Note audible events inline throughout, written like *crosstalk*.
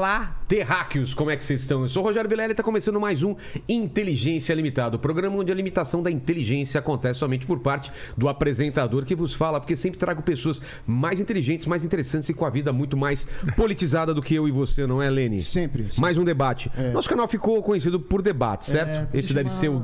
Olá, terráqueos, como é que vocês estão? Eu sou o Rogério Vilela e está começando mais um Inteligência Limitada, o programa onde a limitação da inteligência acontece somente por parte do apresentador que vos fala, porque sempre trago pessoas mais inteligentes, mais interessantes e com a vida muito mais *laughs* politizada do que eu e você, não é, Lene? Sempre. sempre. Mais um debate. É. Nosso canal ficou conhecido por debate, certo? É, Esse deve ser o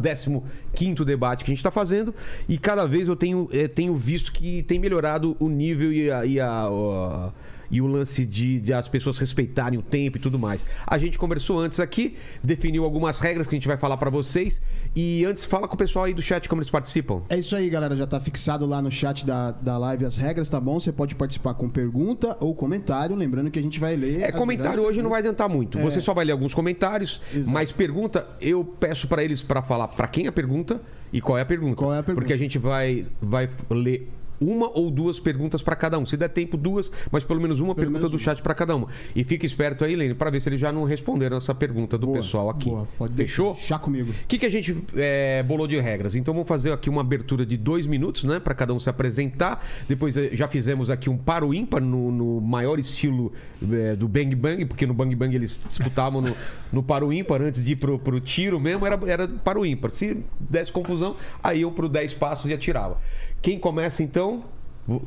15 debate que a gente está fazendo e cada vez eu tenho, eh, tenho visto que tem melhorado o nível e, a, e, a- o- e o lance de, de as pessoas respeitarem o tempo e tudo mais. A gente conversou antes aqui, definiu algumas regras que a gente vai falar para vocês e antes fala com o pessoal aí do chat como eles participam. É isso aí, galera. Já tá fixado lá no chat da, da live as regras, tá bom? Você pode participar com pergunta ou comentário. Lembrando que a gente vai ler. É, comentário hoje não vai adiantar muito. É. Você só vai ler alguns comentários, Exato. mas pergunta, eu peço para eles para falar para quem é a pergunta e qual é a pergunta. Qual é a pergunta. Porque a gente vai, vai ler uma ou duas perguntas para cada um. Se der tempo, duas, mas pelo menos uma Pelo pergunta menos do chat para cada uma. E fica esperto aí, Lene, para ver se eles já não responderam essa pergunta do Boa, pessoal aqui. boa. Pode Fechou? deixar. Comigo. O que, que a gente é, bolou de regras? Então vamos fazer aqui uma abertura de dois minutos, né? Para cada um se apresentar. Depois eh, já fizemos aqui um paro ímpar no, no maior estilo eh, do Bang Bang, porque no Bang Bang eles disputavam no, no paro ímpar antes de ir pro, pro tiro mesmo, era, era paro ímpar. Se desse confusão, aí eu pro 10 passos e atirava. Quem começa então?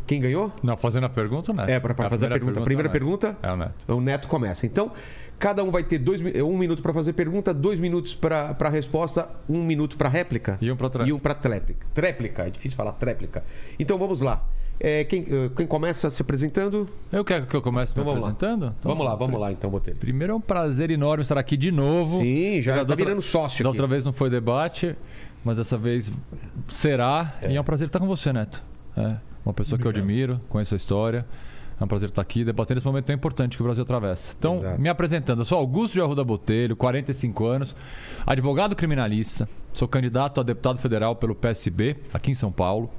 Quem ganhou? Não, fazendo a pergunta, o Neto. É, para fazer a pergunta. A primeira pergunta? É o Neto. O Neto começa. Então, cada um vai ter dois, um minuto para fazer pergunta, dois minutos para resposta, um minuto para réplica. E um pra tréplica. E um para tréplica. Tréplica, é difícil falar tréplica. Então vamos lá. É, quem, eh, quem começa se apresentando? Eu quero que eu comece me Então lá. apresentando? Então, vamos lá, vamos lá então, Botelho. Primeiro é um prazer enorme estar aqui de novo. Sim, já tá outra- virando sócio Da aqui. outra vez não foi debate, mas dessa vez será. E é um prazer estar com você, Neto. É, uma pessoa que eu admiro, conheço a história. É um prazer estar aqui debatendo esse momento tão importante que o Brasil atravessa. Então, Exato. me apresentando, eu sou Augusto de Arruda Botelho, 45 anos, advogado criminalista, sou candidato a deputado federal pelo PSB, aqui em São Paulo.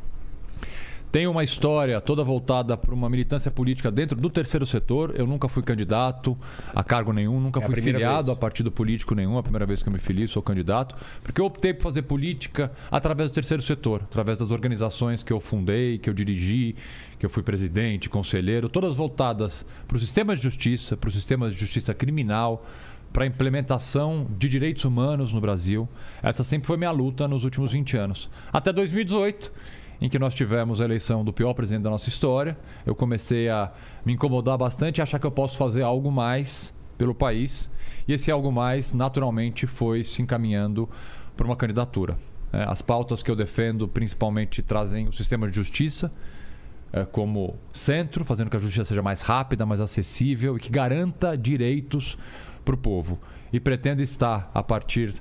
Tenho uma história toda voltada para uma militância política dentro do terceiro setor. Eu nunca fui candidato a cargo nenhum, nunca É fui filiado vez. a partido político nenhum. A primeira vez que eu me filio, sou candidato. Porque eu optei por fazer política através do terceiro setor, através das organizações que eu fundei, que eu dirigi, que eu fui presidente, conselheiro, todas voltadas para o sistema de justiça, para o sistema de justiça criminal, para a implementação de direitos humanos no Brasil. Essa sempre foi minha luta nos últimos 20 anos. Até 2018, em que nós tivemos a eleição do pior presidente da nossa história, eu comecei a me incomodar bastante e achar que eu posso fazer algo mais pelo país. E esse algo mais, naturalmente, foi se encaminhando para uma candidatura. É, As pautas que eu defendo principalmente trazem o sistema de justiça, eh, como centro, fazendo que a justiça seja mais rápida, mais acessível e que garanta direitos para o povo. E pretendo estar, a partir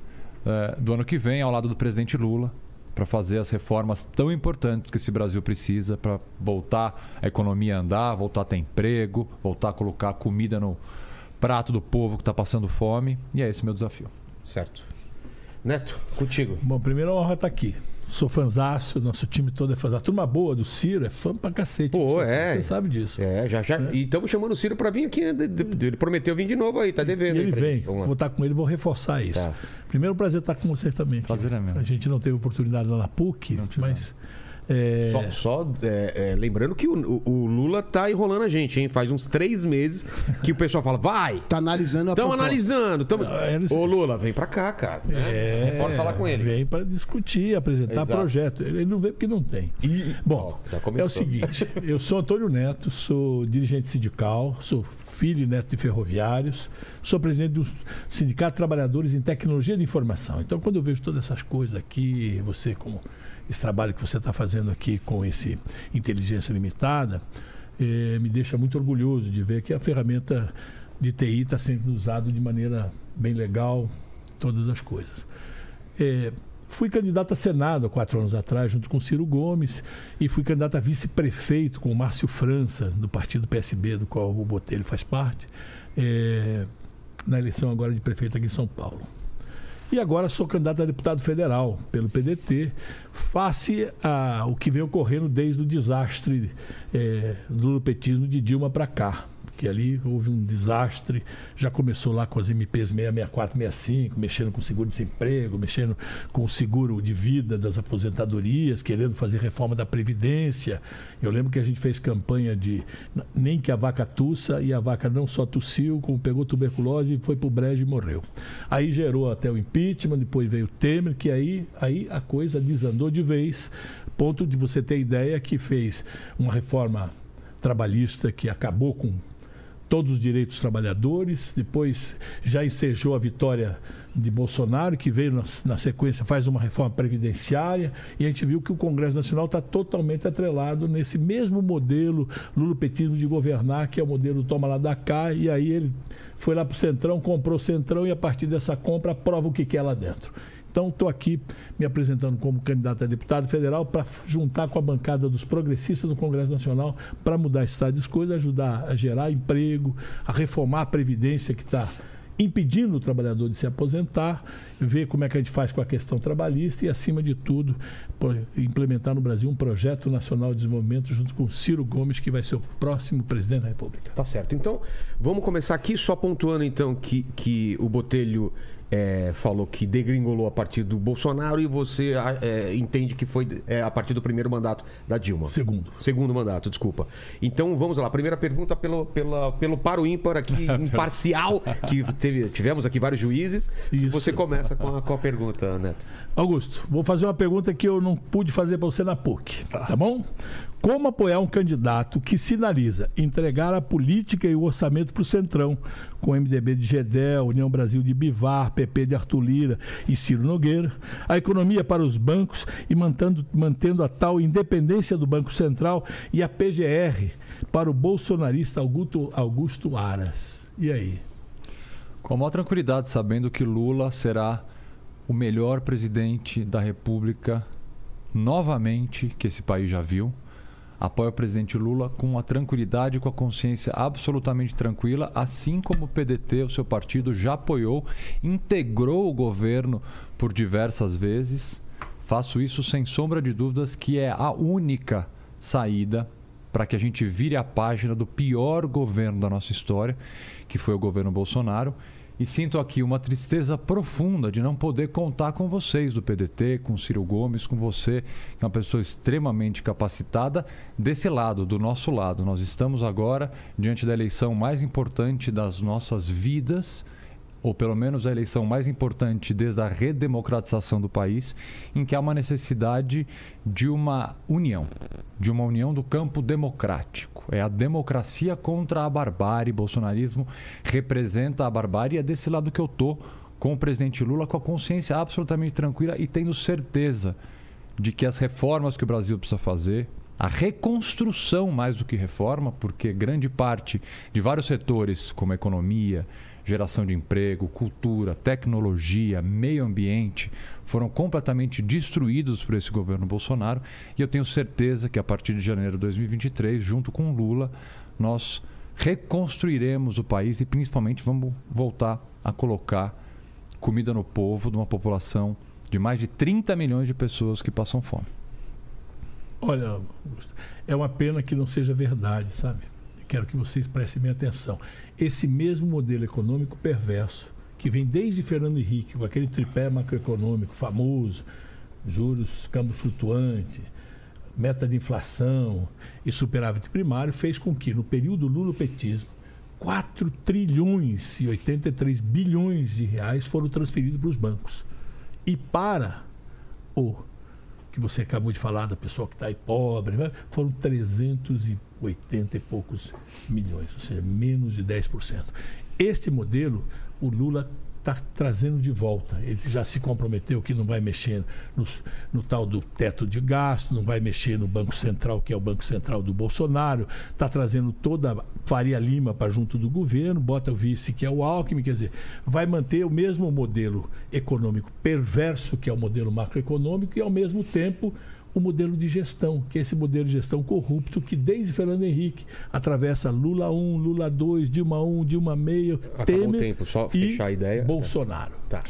eh, do ano que vem, ao lado do presidente Lula, para fazer as reformas tão importantes que esse Brasil precisa para voltar a economia a andar, voltar a ter emprego, voltar a colocar comida no prato do povo que está passando fome. E é esse o meu desafio. Certo. Neto, contigo. Bom, primeiro honra estar aqui. Sou fãzaço, nosso time todo é fãzaço. A turma boa do Ciro é fã pra cacete. Pô, você, é. Você sabe disso. É, já, já. E estamos chamando o Ciro para vir aqui. né? Ele prometeu vir de novo aí, tá devendo. E ele pra vem. Vou estar com ele vou reforçar isso. Tá. Primeiro, um prazer estar com você também. Prazer é meu. A gente não teve oportunidade lá na PUC, Não mas. É, Só, só, é, é, lembrando que o, o- Lula tá enrolando a gente, hein? Faz uns três meses que o pessoal fala, vai! Tá analisando a proposta. analisando. Tamo... Não, eles- Ô, Lula, vem pra cá, cara. né? é, Reforça lá com ele. Vem para discutir, apresentar Exato. projeto. Ele não vem porque não tem. E- Bom, Ó, é o seguinte: eu sou Antônio Neto, sou dirigente sindical, sou filho e neto de ferroviários, sou presidente do Sindicato de Trabalhadores em Tecnologia de Informação. Então, quando eu vejo todas essas coisas aqui, você, como esse trabalho que você está fazendo aqui com esse Inteligência Limitada, eh, me deixa muito orgulhoso de ver que a ferramenta de TI está sendo usada de maneira bem legal, todas as coisas. É, fui candidato a Senado há quatro anos atrás, junto com Ciro Gomes, e fui candidato a vice-prefeito com o Márcio França, do partido PSB, do qual o Botelho faz parte, é, na eleição agora de prefeito aqui em São Paulo. E agora sou candidato a deputado federal pelo PDT, face ao que vem ocorrendo desde o desastre é, do lupetismo de Dilma para cá, ali houve um desastre. Já começou lá com as MPs 664, 65, mexendo com seguro-desemprego, mexendo com o seguro de vida das aposentadorias, querendo fazer reforma da Previdência. Eu lembro que a gente fez campanha de nem que a vaca tussa e a vaca não só tossiu, como pegou tuberculose e foi pro brejo e morreu. Aí gerou até o impeachment, depois veio o Temer, que aí, aí a coisa desandou de vez, ponto de você ter ideia que fez uma reforma trabalhista que acabou com todos os direitos dos trabalhadores, depois já ensejou a vitória de Bolsonaro, que veio na, na, sequência, faz uma reforma previdenciária, e a gente viu que o Congresso Nacional está totalmente atrelado nesse mesmo modelo lulopetismo de governar, que é o modelo toma lá da cá, e aí ele foi lá para o Centrão, comprou o Centrão, e a partir dessa compra aprova o que quer lá dentro. Então, estou aqui me apresentando como candidato a deputado federal para juntar com a bancada dos progressistas no Congresso Nacional para mudar esse estado de coisas, ajudar a gerar emprego, a reformar a Previdência que está impedindo o trabalhador de se aposentar, ver como é que a gente faz com a questão trabalhista e, acima de tudo, implementar no Brasil um projeto nacional de desenvolvimento junto com Ciro Gomes, que vai ser o próximo presidente da República. Tá certo. Então, vamos começar aqui só pontuando então que, que o Botelho é, falou que degringolou a partir do Bolsonaro e você é, entende que foi é, a partir do primeiro mandato da Dilma. Segundo. Segundo mandato, desculpa. Então vamos lá. Primeira pergunta pelo, pela, pelo paro ímpar aqui, *laughs* imparcial, que teve, tivemos aqui vários juízes. Isso. Você começa com a, com a pergunta, Neto. Augusto, vou fazer uma pergunta que eu não pude fazer para você na PUC. Tá. tá bom? Como apoiar um candidato que sinaliza entregar a política e o orçamento para o Centrão, com MDB de Gedel, União Brasil de Bivar, PP de Arthur Lira e Ciro Nogueira, a economia para os bancos e mantendo, mantendo a tal independência do Banco Central e a PGR para o bolsonarista Augusto, Augusto Aras? E aí? Com a maior tranquilidade, sabendo que Lula será o melhor presidente da República novamente que esse país já viu apoia o presidente Lula com a tranquilidade com a consciência absolutamente tranquila, assim como o PDT, o seu partido, já apoiou, integrou o governo por diversas vezes. Faço isso sem sombra de dúvidas, que é a única saída para que a gente vire a página do pior governo da nossa história, que foi o governo Bolsonaro e sinto aqui uma tristeza profunda de não poder contar com vocês do PDT, com Ciro Gomes, com você, que é uma pessoa extremamente capacitada, desse lado, do nosso lado. Nós estamos agora diante da eleição mais importante das nossas vidas ou pelo menos a eleição mais importante desde a redemocratização do país, em que há uma necessidade de uma união, de uma união do campo democrático. É a democracia contra a barbárie. Bolsonarismo representa a barbárie e é desse lado que eu tô com o presidente Lula com a consciência absolutamente tranquila e tendo certeza de que as reformas que o Brasil precisa fazer, a reconstrução mais do que reforma, porque grande parte de vários setores, como a economia, geração de emprego, cultura, tecnologia, meio ambiente, foram completamente destruídos por esse governo Bolsonaro. E eu tenho certeza que a partir de janeiro de 2023, junto com Lula, nós reconstruiremos o país e principalmente vamos voltar a colocar comida no povo de uma população de mais de 30 milhões de pessoas que passam fome. Olha, é uma pena que não seja verdade, sabe? Quero que vocês prestem minha atenção. Esse mesmo modelo econômico perverso, que vem desde Fernando Henrique, com aquele tripé macroeconômico famoso, juros, câmbio flutuante, meta de inflação e superávit primário, fez com que, no período Lula-petismo, 4 trilhões e 83 bilhões de reais foram transferidos para os bancos. E para o que você acabou de falar, da pessoa que está aí pobre, né? foram 380 e poucos milhões, ou seja, menos de 10%. Este modelo, o Lula está trazendo de volta. Ele já se comprometeu que não vai mexer no, no, tal do teto de gasto, não vai mexer no Banco Central, que é o Banco Central do Bolsonaro, está trazendo toda a Faria Lima para junto do governo, bota o vice, que é o Alckmin, quer dizer, vai manter o mesmo modelo econômico perverso, que é o modelo macroeconômico, e ao mesmo tempo o modelo de gestão, que é esse modelo de gestão corrupto que desde Fernando Henrique atravessa Lula 1, Lula 2, Dilma 1, Dilma meio, Acabou Temer o tempo, só fechar a ideia. Bolsonaro. Tá.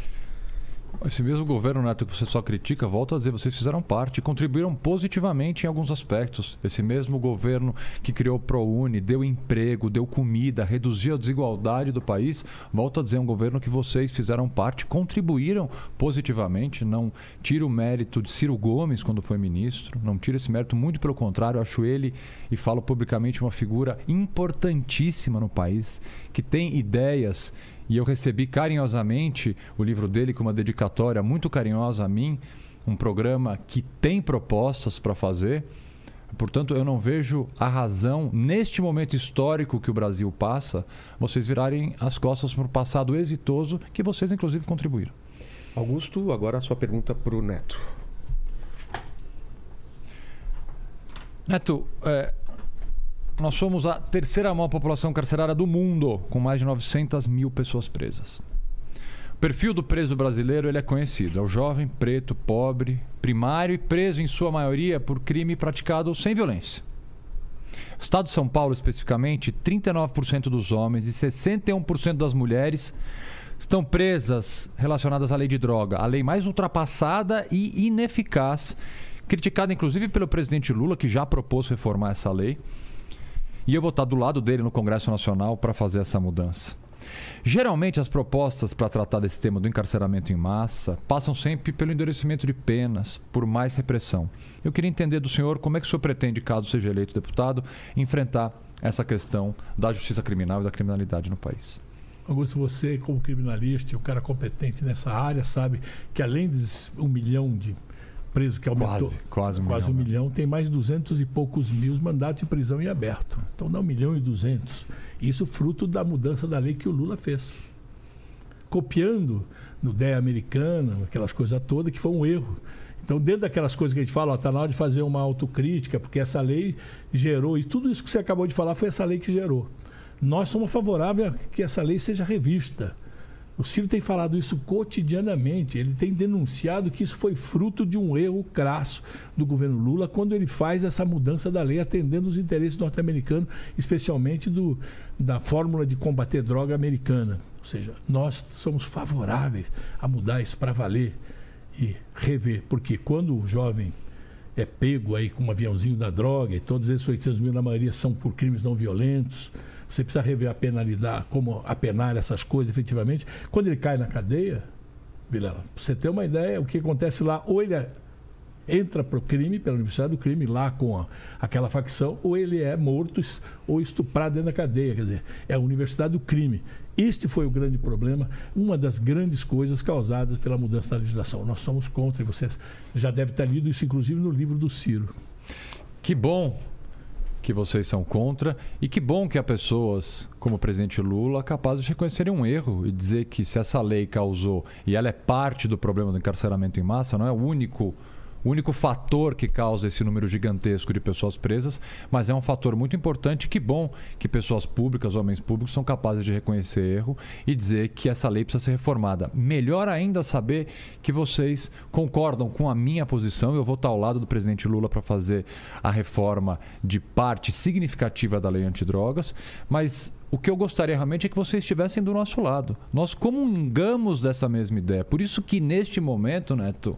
Esse mesmo governo, Neto, que você só critica, volta a dizer, vocês fizeram parte, contribuíram positivamente em alguns aspectos. Esse mesmo governo que criou o ProUni, deu emprego, deu comida, reduziu a desigualdade do país, volta a dizer, um governo que vocês fizeram parte, contribuíram positivamente. Não tira o mérito de Ciro Gomes quando foi ministro, não tira esse mérito, muito pelo contrário, acho ele, e falo publicamente, uma figura importantíssima no país, que tem ideias e eu recebi carinhosamente o livro dele com uma dedicatória muito carinhosa a mim, um programa que tem propostas para fazer. Portanto, eu não vejo a razão, neste momento histórico que o Brasil passa, vocês virarem as costas para o passado exitoso que vocês, inclusive, contribuíram. Augusto, agora a sua pergunta para o Neto. Neto, é, nós somos a terceira maior população carcerária do mundo, com mais de 900 mil pessoas presas. O perfil do preso brasileiro ele é conhecido. É o jovem, preto, pobre, primário e preso, em sua maioria, por crime praticado sem violência. Estado de São Paulo, especificamente, 39% dos homens e 61% das mulheres estão presas relacionadas à lei de droga, a lei mais ultrapassada e ineficaz, criticada inclusive pelo presidente Lula, que já propôs reformar essa lei. E eu vou estar do lado dele no Congresso Nacional para fazer essa mudança. Geralmente, as propostas para tratar desse tema do encarceramento em massa passam sempre pelo endurecimento de penas, por mais repressão. Eu queria entender do senhor como é que o senhor pretende, caso seja eleito deputado, enfrentar essa questão da justiça criminal e da criminalidade no país. Augusto, você, como criminalista, um cara competente nessa área, sabe que além de um milhão de preso que aumentou. Quase, quase um quase milhão. um milhão. Tem mais de 200 e poucos mil mandatos de prisão em aberto. Então dá um milhão e duzentos. Isso fruto da mudança da lei que o Lula fez. Copiando no DEA americano, aquelas coisas todas, que foi um erro. Então, dentro daquelas coisas que a gente fala, está na hora de fazer uma autocrítica, porque essa lei gerou, e tudo isso que você acabou de falar foi essa lei que gerou. Nós somos favoráveis a que essa lei seja revista o Ciro tem falado isso cotidianamente. Ele tem denunciado que isso foi fruto de um erro crasso do governo Lula quando ele faz essa mudança da lei atendendo os interesses norte-americanos, especialmente do, da fórmula de combater droga americana. Ou seja, nós somos favoráveis a mudar isso para valer e rever, porque quando o jovem é pego aí com um aviãozinho da droga e todos esses 800 mil na maioria são por crimes não violentos você precisa rever a penalidade, como apenar essas coisas efetivamente. Quando ele cai na cadeia, Vilela, você ter uma ideia, o que acontece lá, ou ele é, entra para o crime, pela Universidade do Crime, lá com a, aquela facção, ou ele é morto ou estuprado dentro da cadeia. Quer dizer, é a Universidade do Crime. Este foi o grande problema, uma das grandes coisas causadas pela mudança da legislação. Nós somos contra, e vocês já devem ter lido isso, inclusive, no livro do Ciro. Que bom que vocês são contra e que bom que há pessoas como o presidente Lula capazes de reconhecerem um erro e dizer que se essa lei causou e ela é parte do problema do encarceramento em massa, não é o único o único fator que causa esse número gigantesco de pessoas presas, mas é um fator muito importante. Que bom que pessoas públicas, homens públicos, são capazes de reconhecer erro e dizer que essa lei precisa ser reformada. Melhor ainda saber que vocês concordam com a minha posição. Eu vou estar ao lado do presidente Lula para fazer a reforma de parte significativa da lei antidrogas, mas o que eu gostaria realmente é que vocês estivessem do nosso lado. Nós comungamos dessa mesma ideia. Por isso que neste momento, Neto,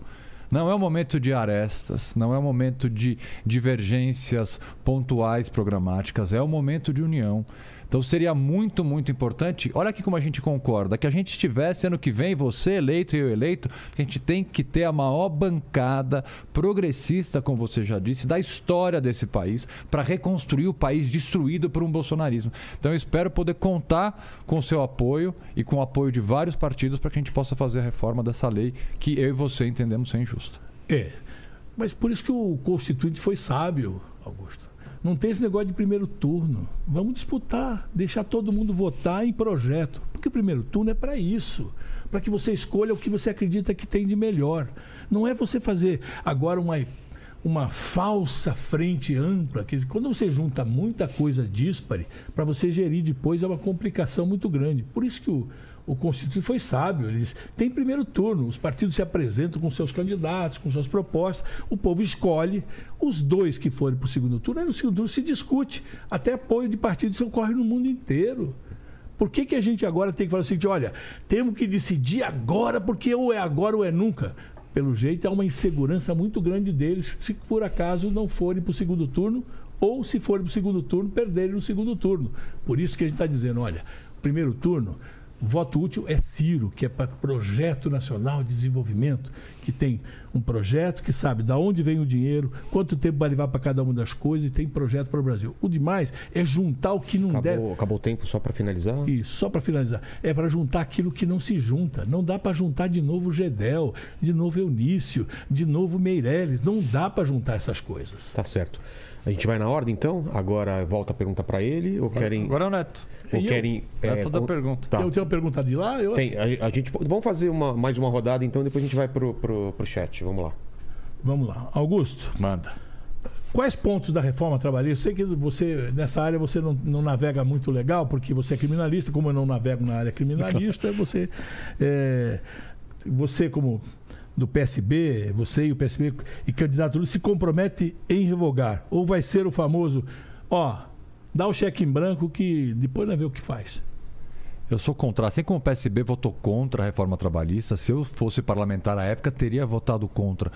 não é o momento de arestas, não é o momento de divergências pontuais programáticas, é o momento de união. Então seria muito, muito importante. Olha aqui como a gente concorda: que a gente estivesse ano que vem, você eleito e eu eleito, que a gente tem que ter a maior bancada progressista, como você já disse, da história desse país, para reconstruir o país destruído por um bolsonarismo. Então eu espero poder contar com o seu apoio e com o apoio de vários partidos para que a gente possa fazer a reforma dessa lei que eu e você entendemos ser injusta. É. Mas por isso que o Constituinte foi sábio, Augusto. Não tem esse negócio de primeiro turno. Vamos disputar, deixar todo mundo votar em projeto. Porque o primeiro turno é para isso para que você escolha o que você acredita que tem de melhor. Não é você fazer agora uma, uma falsa frente ampla. Que quando você junta muita coisa díspare, para você gerir depois é uma complicação muito grande. Por isso que o o Constituinte foi sábio. Ele disse, tem primeiro turno, os partidos se apresentam com seus candidatos, com suas propostas, o povo escolhe os dois que forem para o segundo turno, aí no segundo turno se discute. Até apoio de partidos ocorre no mundo inteiro. Por que, que a gente agora tem que falar assim, olha, temos que decidir agora, porque ou é agora ou é nunca? Pelo jeito, há uma insegurança muito grande deles se por acaso não forem para o segundo turno ou se forem para o segundo turno, perderem no segundo turno. Por isso que a gente está dizendo, olha, primeiro turno, voto útil é Ciro, que é para Projeto Nacional de Desenvolvimento, que tem um projeto que sabe de onde vem o dinheiro, quanto tempo vai levar para cada uma das coisas e tem projeto para o Brasil. O demais é juntar o que não Acabou, deve. acabou o tempo só para finalizar? Isso, só para finalizar. É para juntar aquilo que não se junta. Não dá para juntar de novo Gedel, de novo Eunício, de novo Meirelles. Não dá para juntar essas coisas. Tá certo. A gente vai na ordem, então? Agora volta a pergunta para ele? Ou querem. Agora é o Neto. ou E eu? querem Neto da con- pergunta. Tá. Eu tenho uma pergunta de lá? Eu Tem, a, a gente, vamos fazer uma, mais uma rodada, então depois a gente vai pro, pro, pro chat. Vamos lá. Vamos lá. Augusto, Manda. quais pontos da reforma trabalhista? Eu sei que você, nessa área, você não, não navega muito legal, porque você é criminalista, como eu não navego na área criminalista, você. é, você, como do PSB, você e o PSB e candidato Lula se compromete em revogar. Ou vai ser o famoso, ó, dá o cheque em branco que depois nós vê o que faz. Eu sou contra. Assim como o PSB votou contra a reforma trabalhista, se eu fosse parlamentar à época, teria votado contra.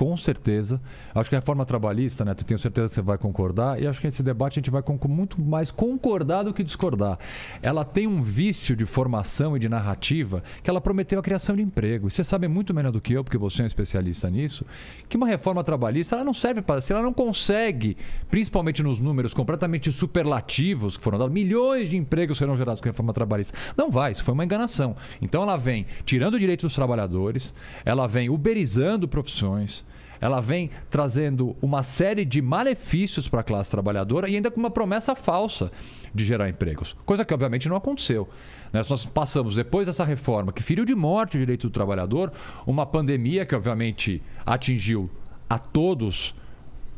Com certeza. Acho que a reforma trabalhista, eu tenho certeza que você vai concordar, e acho que esse debate a gente vai muito mais concordar do que discordar. Ela tem um vício de formação e de narrativa que ela prometeu a criação de emprego. E você sabe muito melhor do que eu, porque você é um especialista nisso, que uma reforma trabalhista ela não serve para. Se ela não consegue, principalmente nos números completamente superlativos que foram dados, milhões de empregos serão gerados com a reforma trabalhista. Não vai, isso foi uma enganação. Então ela vem tirando o direito dos trabalhadores, ela vem uberizando profissões, ela vem trazendo uma série de malefícios para a classe trabalhadora e ainda com uma promessa falsa de gerar empregos. Coisa que obviamente não aconteceu. Né? Nós passamos, depois dessa reforma, que feriu de morte o direito do trabalhador, uma pandemia que obviamente atingiu a todos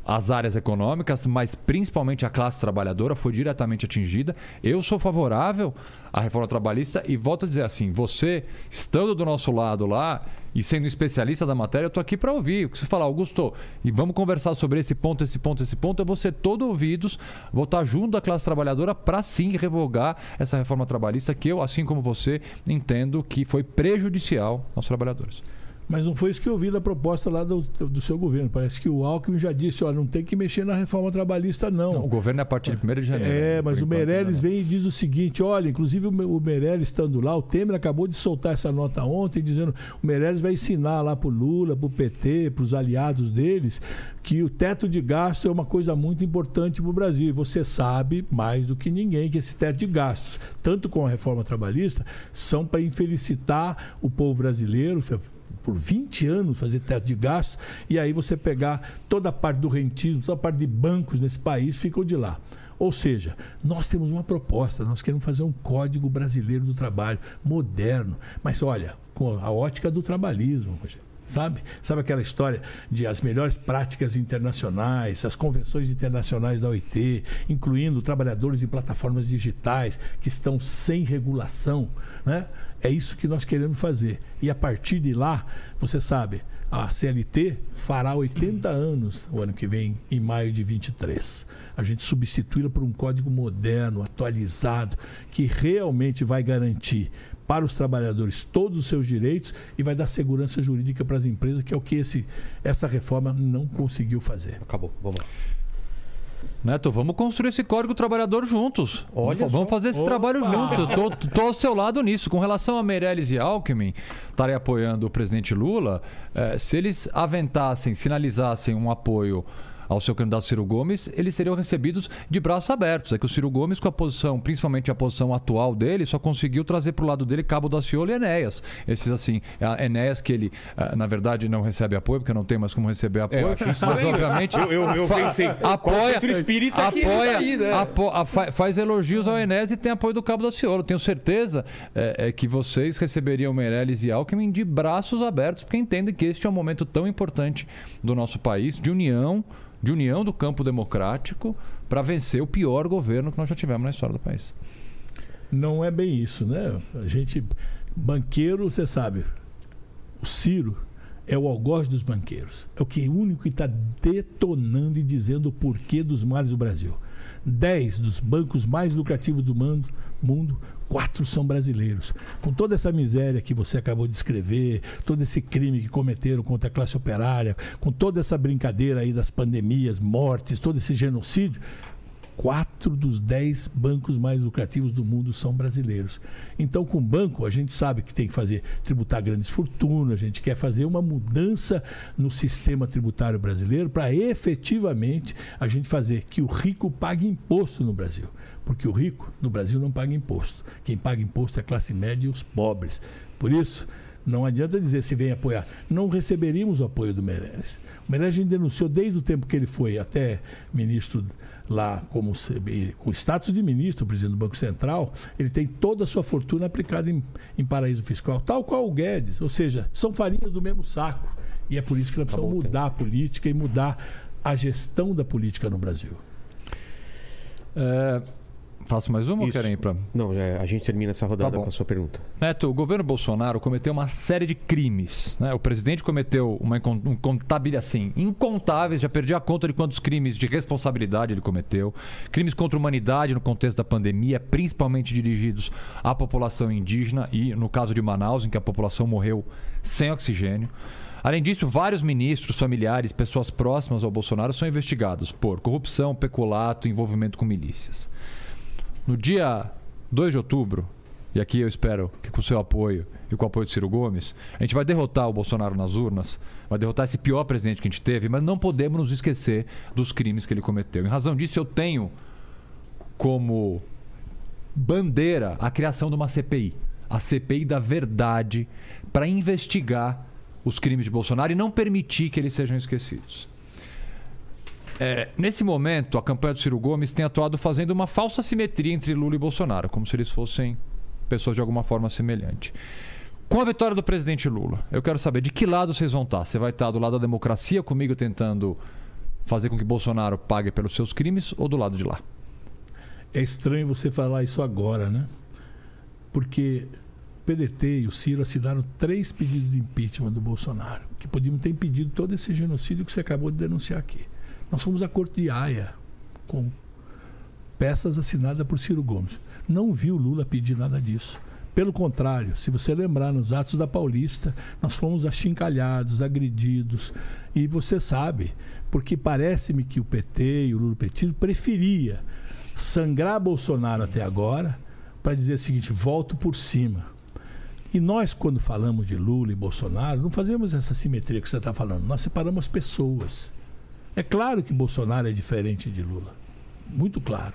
as áreas econômicas, mas principalmente a classe trabalhadora foi diretamente atingida. Eu sou favorável à reforma trabalhista e volto a dizer assim: você, estando do nosso lado lá e sendo especialista da matéria, eu estou aqui para ouvir. O que você falar, Augusto, e vamos conversar sobre esse ponto, esse ponto, esse ponto. Eu vou ser todo ouvidos, vou estar junto da classe trabalhadora para sim revogar essa reforma trabalhista que eu, assim como você, entendo que foi prejudicial aos trabalhadores. Mas não foi isso que eu vi da proposta lá do, do seu governo. Parece que o Alckmin já disse, olha, não tem que mexer na reforma trabalhista, não. Não, o governo é a partir de 1 de janeiro. É, né? mas o Meirelles vem e diz o seguinte: olha, inclusive o Me- o Meirelles estando lá, o Temer acabou de soltar essa nota ontem, dizendo o Meirelles vai ensinar lá para o Lula, para o PT, para os aliados deles, que o teto de gasto é uma coisa muito importante para o Brasil. E você sabe mais do que ninguém que esse teto de gastos, tanto com a reforma trabalhista, são para infelicitar o povo brasileiro. Por 20 anos fazer teto de gastos, e aí você pegar toda a parte do rentismo, toda a parte de bancos nesse país ficou de lá. Ou seja, nós temos uma proposta, nós queremos fazer um código brasileiro do trabalho, moderno, mas olha, com a ótica do trabalhismo, Rogério. Sabe? Sabe aquela história de as melhores práticas internacionais, as convenções internacionais da OIT, incluindo trabalhadores em plataformas digitais que estão sem regulação, né? É isso que nós queremos fazer. E a partir de lá, você sabe, a CLT fará 80 anos o ano que vem, em maio de 23. A gente substituí-la por um código moderno, atualizado, que realmente vai garantir para os trabalhadores todos os seus direitos e vai dar segurança jurídica para as empresas, que é o que esse, essa reforma não conseguiu fazer. Acabou. Vamos lá. Neto, vamos construir esse código trabalhador juntos. Olha vamos, vamos só. fazer esse trabalho juntos. Eu tô, tô ao seu lado nisso. Com relação a Meirelles e Alckmin estarem apoiando o presidente Lula, eh, se eles aventassem, sinalizassem um apoio ao seu candidato Ciro Gomes, eles seriam recebidos de braços abertos. É que o Ciro Gomes, com a posição, principalmente a posição atual dele, só conseguiu trazer para o lado dele Cabo da Ciolo e Enéas. Esses, assim, a Enéas que ele, ah, na verdade, não recebe apoio, porque não tem mais como receber É, apoio. isso mas, obviamente, Eu- eu- eu pensei, apoia, espírita que apoia, tá aí, né? apo- faz elogios ao Enéas e tem apoio do Cabo da Ciolo. Tenho certeza é, é, que vocês receberiam Meirelles e Alckmin de braços abertos, porque entendem que este é um momento tão importante do nosso país, de união, de união do campo democrático, para vencer o pior governo que nós já tivemos na história do país. Não é bem isso, né? A gente, banqueiro, você sabe, o Ciro é o algoz dos banqueiros. É o que é único que está detonando e dizendo o porquê dos males do Brasil. Dez dos bancos mais lucrativos do mundo, mundo quatro são brasileiros. Com toda essa miséria que você acabou de escrever, todo esse crime que cometeram contra a classe operária, com toda essa brincadeira aí das pandemias, mortes, todo esse genocídio, quatro dos dez bancos mais lucrativos do mundo são brasileiros. Então, com o banco, a gente sabe que tem que fazer tributar grandes fortunas, a gente quer fazer uma mudança no sistema tributário brasileiro para efetivamente a gente fazer que o rico pague imposto no Brasil. Porque o rico no Brasil não paga imposto. Quem paga imposto é a classe média e os pobres. Por isso, não adianta dizer se vem apoiar. Não receberíamos o apoio do Meirelles. O Meirelles denunciou desde o tempo que ele foi até ministro lá como com status de ministro, presidente do Banco Central, ele tem toda a sua fortuna aplicada em, em paraíso fiscal, tal qual o Guedes. Ou seja, são farinhas do mesmo saco. E é por isso que nós precisamos mudar a política e mudar a gestão da política no Brasil. É, Faço mais uma Isso. ou querem ir pra... Não, já, a gente termina essa rodada Tá com a sua pergunta. Neto, o governo Bolsonaro cometeu uma série de crimes. né? O presidente cometeu uma incon- um contabil- assim, incontáveis, já perdi a conta de quantos crimes de responsabilidade ele cometeu. Crimes contra a humanidade no contexto da pandemia, principalmente dirigidos à população indígena e, no caso de Manaus, em que a população morreu sem oxigênio. Além disso, vários ministros, familiares, pessoas próximas ao Bolsonaro são investigados por corrupção, peculato envolvimento com milícias. No dia 2 de outubro, e aqui eu espero que com o seu apoio e com o apoio de Ciro Gomes, a gente vai derrotar o Bolsonaro nas urnas, vai derrotar esse pior presidente que a gente teve, mas não podemos nos esquecer dos crimes que ele cometeu. Em razão disso, eu tenho como bandeira a criação de uma CPI, a CPI da verdade, para investigar os crimes de Bolsonaro e não permitir que eles sejam esquecidos. É, nesse momento, a campanha do Ciro Gomes tem atuado fazendo uma falsa simetria entre Lula e Bolsonaro, como se eles fossem pessoas de alguma forma semelhante. Com a vitória do presidente Lula, eu quero saber de que lado vocês vão estar. Você vai estar do lado da democracia comigo tentando fazer com que Bolsonaro pague pelos seus crimes ou do lado de lá? É estranho você falar isso agora, né? Porque o PDT e o Ciro assinaram três pedidos de impeachment do Bolsonaro, que podiam ter impedido todo esse genocídio que você acabou de denunciar aqui. Nós fomos à Corte de Haia com peças assinadas por Ciro Gomes. Não viu Lula pedir nada disso. Pelo contrário, se você lembrar nos atos da Paulista, nós fomos achincalhados, agredidos. E você sabe, porque parece-me que o PT e o Lula Petismo preferia sangrar Bolsonaro até agora para dizer o seguinte: volto por cima. E nós, quando falamos de Lula e Bolsonaro, não fazemos essa simetria que você está falando. Nós separamos as pessoas. É claro que Bolsonaro é diferente de Lula. Muito claro.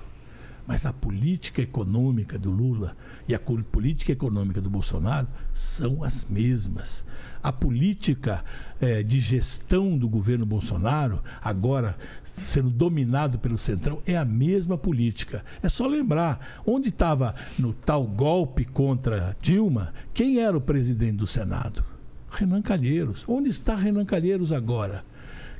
Mas a política econômica do Lula e a política econômica do Bolsonaro são as mesmas. A política eh, de gestão do governo Bolsonaro, agora sendo dominado pelo Centrão, é a mesma política. É só lembrar onde estava no tal golpe contra Dilma, quem era o presidente do Senado? Renan Calheiros. Onde está Renan Calheiros agora?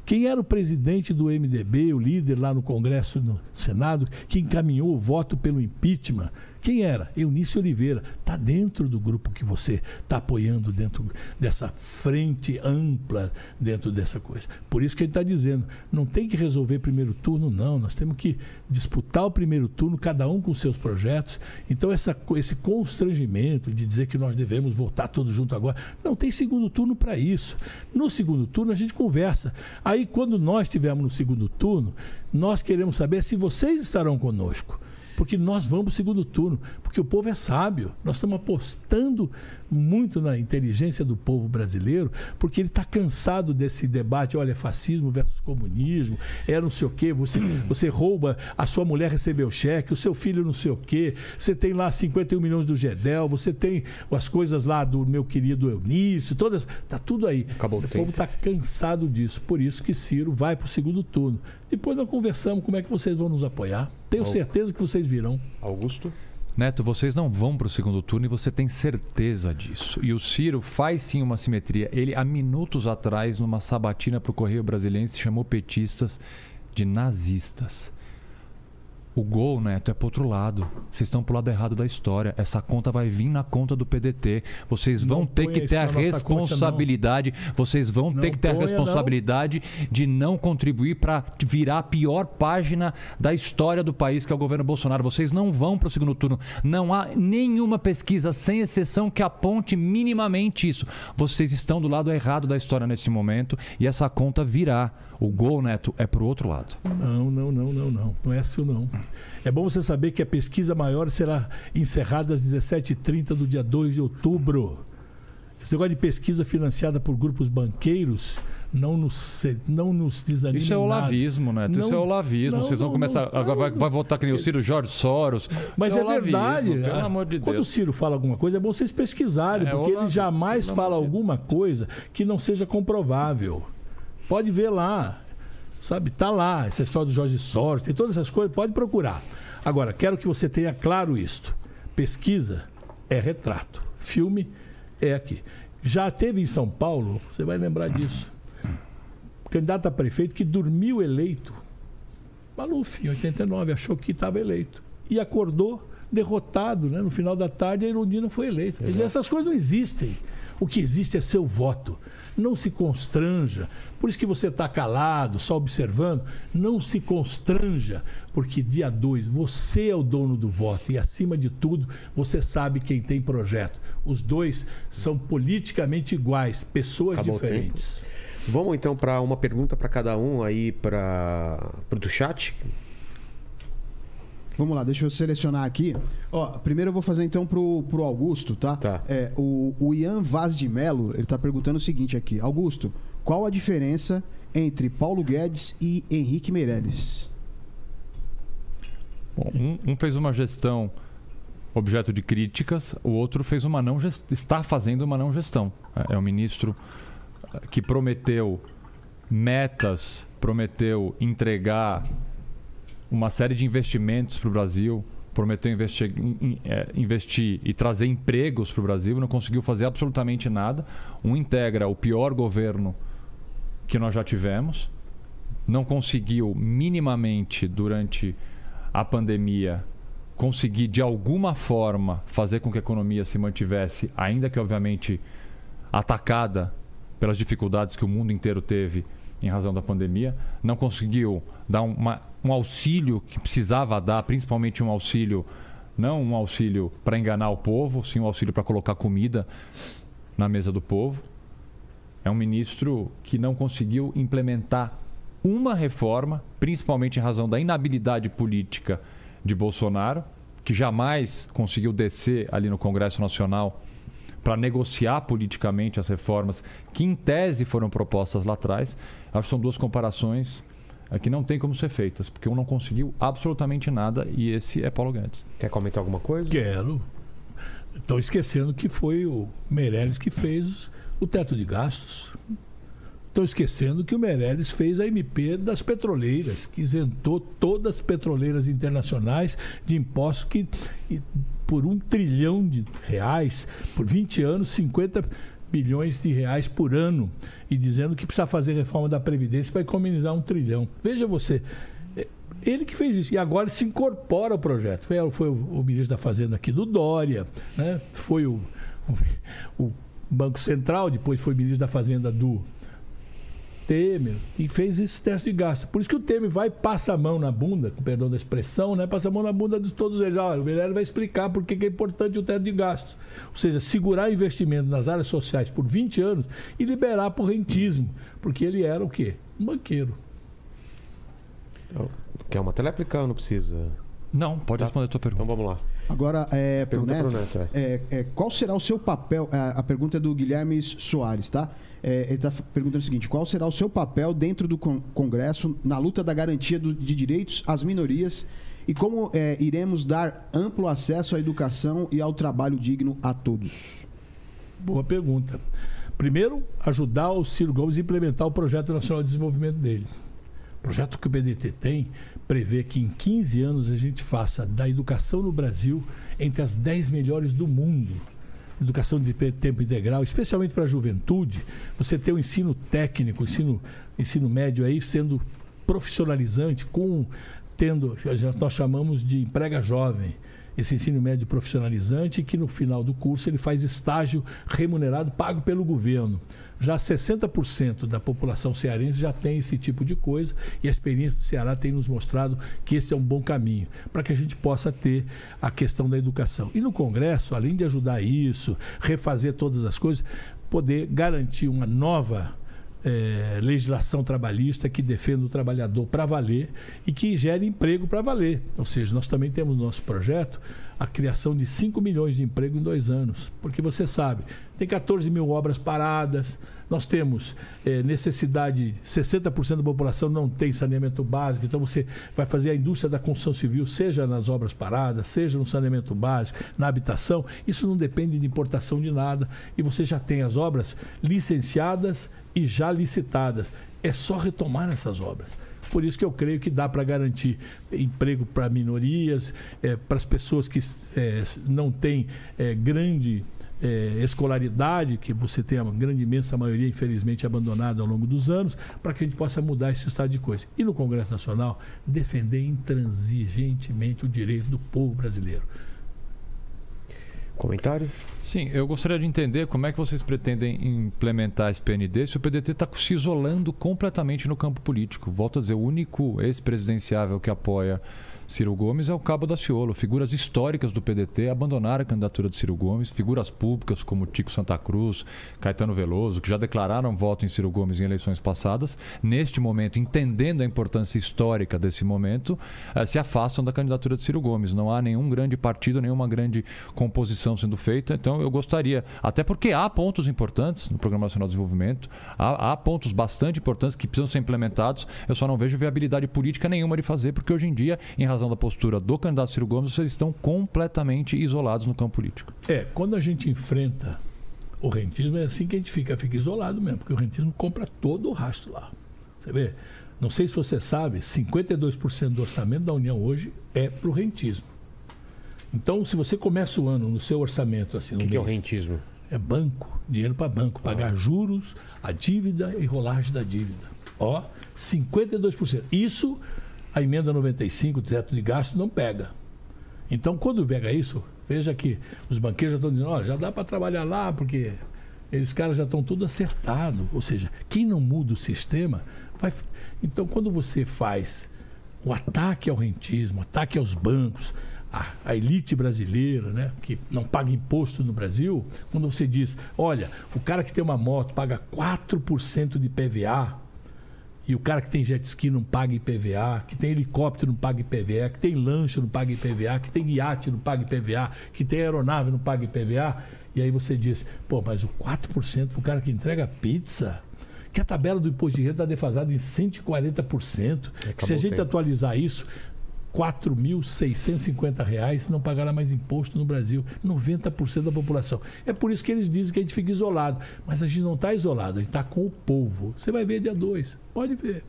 Quem era o presidente do MDB, o líder lá no Congresso, no Senado, que encaminhou o voto pelo impeachment? Quem era? Eunício Oliveira. Está dentro do grupo que você está apoiando, dentro dessa frente ampla, dentro dessa coisa. Por isso que ele está dizendo: não tem que resolver primeiro turno, não. Nós temos que disputar o primeiro turno, cada um com seus projetos. Então, essa, esse constrangimento de dizer que nós devemos votar todos juntos agora, não tem segundo turno para isso. No segundo turno, a gente conversa. Aí, quando nós estivermos no segundo turno, nós queremos saber se vocês estarão conosco. Porque nós vamos para o segundo turno, porque o povo é sábio. Nós estamos apostando muito na inteligência do povo brasileiro, porque ele está cansado desse debate, olha, fascismo versus comunismo, é não sei o quê, você, *clears throat* você rouba, a sua mulher recebeu cheque, o seu filho não sei o quê, você tem lá 51 milhões do Gedel, você tem as coisas lá do meu querido Eunício, todas, tá tudo aí. Acabou o o povo está cansado disso, por isso que Ciro vai para o segundo turno. Depois nós conversamos como é que vocês vão nos apoiar. Tenho certeza que vocês virão. Augusto? Neto, vocês não vão para o segundo turno e você tem certeza disso. E o Ciro faz sim uma simetria. Ele, há minutos atrás, numa sabatina para o Correio Brasiliense, chamou petistas de nazistas. O gol, Neto, é pro outro lado. Vocês estão pro lado errado da história. Essa conta vai vir na conta do PDT. Vocês vão Não ter que ter a nossa conta, não. responsabilidade. vocês vão ter Não que ter a ponha, responsabilidade de não contribuir para virar a pior página da história do país, que é o governo Bolsonaro. Vocês não vão para o segundo turno. Não há nenhuma pesquisa, sem exceção, que aponte minimamente isso. Vocês estão do lado errado da história nesse momento e essa conta virá. O gol, Neto, é pro outro lado. Não, não, não, não, não. Não é assim, não. É bom você saber que a pesquisa maior será encerrada às 17h30 do dia 2 de outubro. Esse negócio de pesquisa financiada por grupos banqueiros não nos, não nos desanima. Isso é olavismo, Neto. Isso é olavismo. não, Vocês vão não, começar. não, agora vai, vai votar que nem o Ciro Jorge Soros. Mas Isso é, olavismo, verdade. Pelo Ah, amor de Quando o Deus. Ciro fala alguma coisa, é bom vocês pesquisarem, É, porque ele jamais fala alguma coisa que não seja comprovável. Pode ver lá. Sabe? Tá lá. Essa história do Jorge Soros, tem todas essas coisas, pode procurar. Agora, quero que você tenha claro isto. Pesquisa é retrato. Filme é aqui. Já teve em São Paulo, você vai lembrar disso. Candidato a prefeito que dormiu eleito Maluf, em 89, achou que estava eleito. E acordou derrotado, né? No final da tarde, a Irondina foi eleita. Essas coisas não existem. O que existe é seu voto. Não se constranja. Por isso que você está calado, só observando. Não se constranja, porque dia 2 você é o dono do voto. E, acima de tudo, você sabe quem tem projeto. Os dois são politicamente iguais, pessoas Acabou diferentes. Vamos então para uma pergunta para cada um aí para o chat. Vamos lá, deixa eu selecionar aqui. Ó, primeiro eu vou fazer então pro, pro Augusto, tá? Tá. É, o, o Ian Vaz de Melo, ele tá perguntando o seguinte aqui. Augusto, qual a diferença entre Paulo Guedes e Henrique Meirelles? Bom, um, um fez uma gestão objeto de críticas, o outro fez uma não gest... está fazendo uma não gestão. É é um ministro eh, que prometeu metas, prometeu entregar uma série de investimentos para o Brasil, prometeu investir, in- in- eh, investir e trazer empregos para o Brasil, não conseguiu fazer absolutamente nada. Um integra o pior governo que nós já tivemos, não conseguiu minimamente durante a pandemia conseguir de alguma forma fazer com que a economia se mantivesse, ainda que obviamente atacada pelas dificuldades que o mundo inteiro teve em razão da pandemia, não conseguiu dar uma- um auxílio que precisava dar, principalmente um auxílio, não um auxílio para enganar o povo, sim um auxílio para colocar comida na mesa do povo. É um ministro que não conseguiu implementar uma reforma, principalmente em razão da inabilidade política de Bolsonaro, que jamais conseguiu descer ali no Congresso Nacional para negociar politicamente as reformas que, em tese, foram propostas lá atrás. Acho que são duas comparações que não tem como ser feitas, porque um não conseguiu absolutamente nada e esse é Paulo Guedes. Quer comentar alguma coisa? Quero. Estão esquecendo que foi o Meirelles que fez o teto de gastos. Estão esquecendo que o Meirelles fez a MP das petroleiras, que isentou todas as petroleiras internacionais de impostos que, por um trilhão de reais, por 20 anos, 50 bilhões de reais por ano, e dizendo que precisa fazer reforma da Previdência para economizar um trilhão. Veja você, é, ele que fez isso. E agora se incorpora ao projeto. Foi, foi o, o ministro da Fazenda aqui do Dória, né? foi o, o, o Banco Central, depois foi ministro da Fazenda do Temer e fez esse teste de gasto. Por isso que o Temer vai passa a mão na bunda, com perdão da expressão, né? Passa a mão na bunda de todos eles. Olha, o Meirelles vai explicar por que é importante o teto de gastos. Ou seja, segurar investimento nas áreas sociais por 20 anos e liberar por rentismo. Porque ele era o quê? Um banqueiro. Quer uma tréplica ou não precisa? Não, pode Tá. responder a tua pergunta. Então vamos lá. Agora, é, pro Pergunta Neto, pro Neto, é. é, é, qual será o seu papel? A, a pergunta é do Guilherme Soares, tá? É, ele está perguntando o seguinte: qual será o seu papel dentro do con- Congresso na luta da garantia do- de direitos às minorias e como é, iremos dar amplo acesso à educação e ao trabalho digno a todos? Boa pergunta. Primeiro, ajudar o Ciro Gomes a implementar o Projeto Nacional de Desenvolvimento dele. O projeto que o PDT tem prevê que em 15 anos a gente faça da educação no Brasil entre as 10 melhores do mundo. Educação de tempo integral, especialmente para a juventude, você ter o ensino técnico, ensino, ensino médio aí sendo profissionalizante, com tendo, nós chamamos de emprega jovem, esse ensino médio profissionalizante, que no final do curso ele faz estágio remunerado pago pelo governo. Já 60% da população cearense já tem esse tipo de coisa e a experiência do Ceará tem nos mostrado que esse é um bom caminho para que a gente possa ter a questão da educação. E no Congresso, além de ajudar isso, refazer todas as coisas, poder garantir uma nova é, legislação trabalhista que defenda o trabalhador para valer e que gere emprego para valer. Ou seja, nós também temos no nosso projeto a criação de 5 milhões de emprego em dois anos. Porque você sabe, tem 14 mil obras paradas, nós temos é, necessidade, 60% da população não tem saneamento básico, então você vai fazer a indústria da construção civil, seja nas obras paradas, seja no saneamento básico, na habitação, isso não depende de importação de nada e você já tem as obras licenciadas e já licitadas. É só retomar essas obras. Por isso que eu creio que dá para garantir emprego para minorias, é, para as pessoas que é, não têm é, grande é, escolaridade, que você tem a grande imensa maioria, infelizmente, abandonada ao longo dos anos, para que a gente possa mudar esse estado de coisa. E no Congresso Nacional, defender intransigentemente o direito do povo brasileiro. Comentário? Sim, eu gostaria de entender como é que vocês pretendem implementar esse PND se o PDT está se isolando completamente no campo político. Volto a dizer, o único ex-presidenciável que apoia Ciro Gomes é o Cabo da Ciolo. Figuras históricas do PDT abandonaram a candidatura de Ciro Gomes. Figuras públicas como Tico Santa Cruz, Caetano Veloso, que já declararam voto em Ciro Gomes em eleições passadas, neste momento, entendendo a importância histórica desse momento, eh, se afastam da candidatura de Ciro Gomes. Não há nenhum grande partido, nenhuma grande composição sendo feita. Então, eu gostaria, até porque há pontos importantes no Programa Nacional de Desenvolvimento, há, há pontos bastante importantes que precisam ser implementados. Eu só não vejo viabilidade política nenhuma de fazer, porque hoje em dia, em razão razão da postura do candidato Ciro Gomes, vocês estão completamente isolados no campo político. É, quando a gente enfrenta o rentismo, é assim que a gente fica, fica isolado mesmo, porque o rentismo compra todo o rastro lá. Você vê? Não sei se você sabe, 52% do orçamento da União hoje é para o rentismo. Então, se você começa o ano no seu orçamento assim, O que, que é o rentismo? É banco, dinheiro para banco, pagar juros, a dívida e rolagem da dívida. Ó, 52%. Isso a emenda 95, o teto de gasto, não pega. Então, quando pega isso, veja que os banqueiros já estão dizendo, oh, já dá para trabalhar lá, porque eles caras já estão tudo acertado. Ou seja, quem não muda o sistema vai. Então, quando você faz o ataque ao rentismo, ataque aos bancos, a, a, elite brasileira, né, que não paga imposto no Brasil, quando você diz, olha, o cara que tem uma moto paga 4% de PVA, e o cara que tem jet ski não paga IPVA, que tem helicóptero não paga IPVA, que tem lancha não paga IPVA, que tem iate não paga IPVA, que tem aeronave não paga IPVA. E aí você diz, pô, mas o 4% pro cara que entrega pizza, que a tabela do imposto de renda está defasada em 140%. Se a gente atualizar isso, 4.650 reais não pagará mais imposto no Brasil. 90% da população. É por isso que eles dizem que a gente fica isolado. Mas a gente não está isolado, a gente está com o povo. Você vai ver dia 2. Pode ver.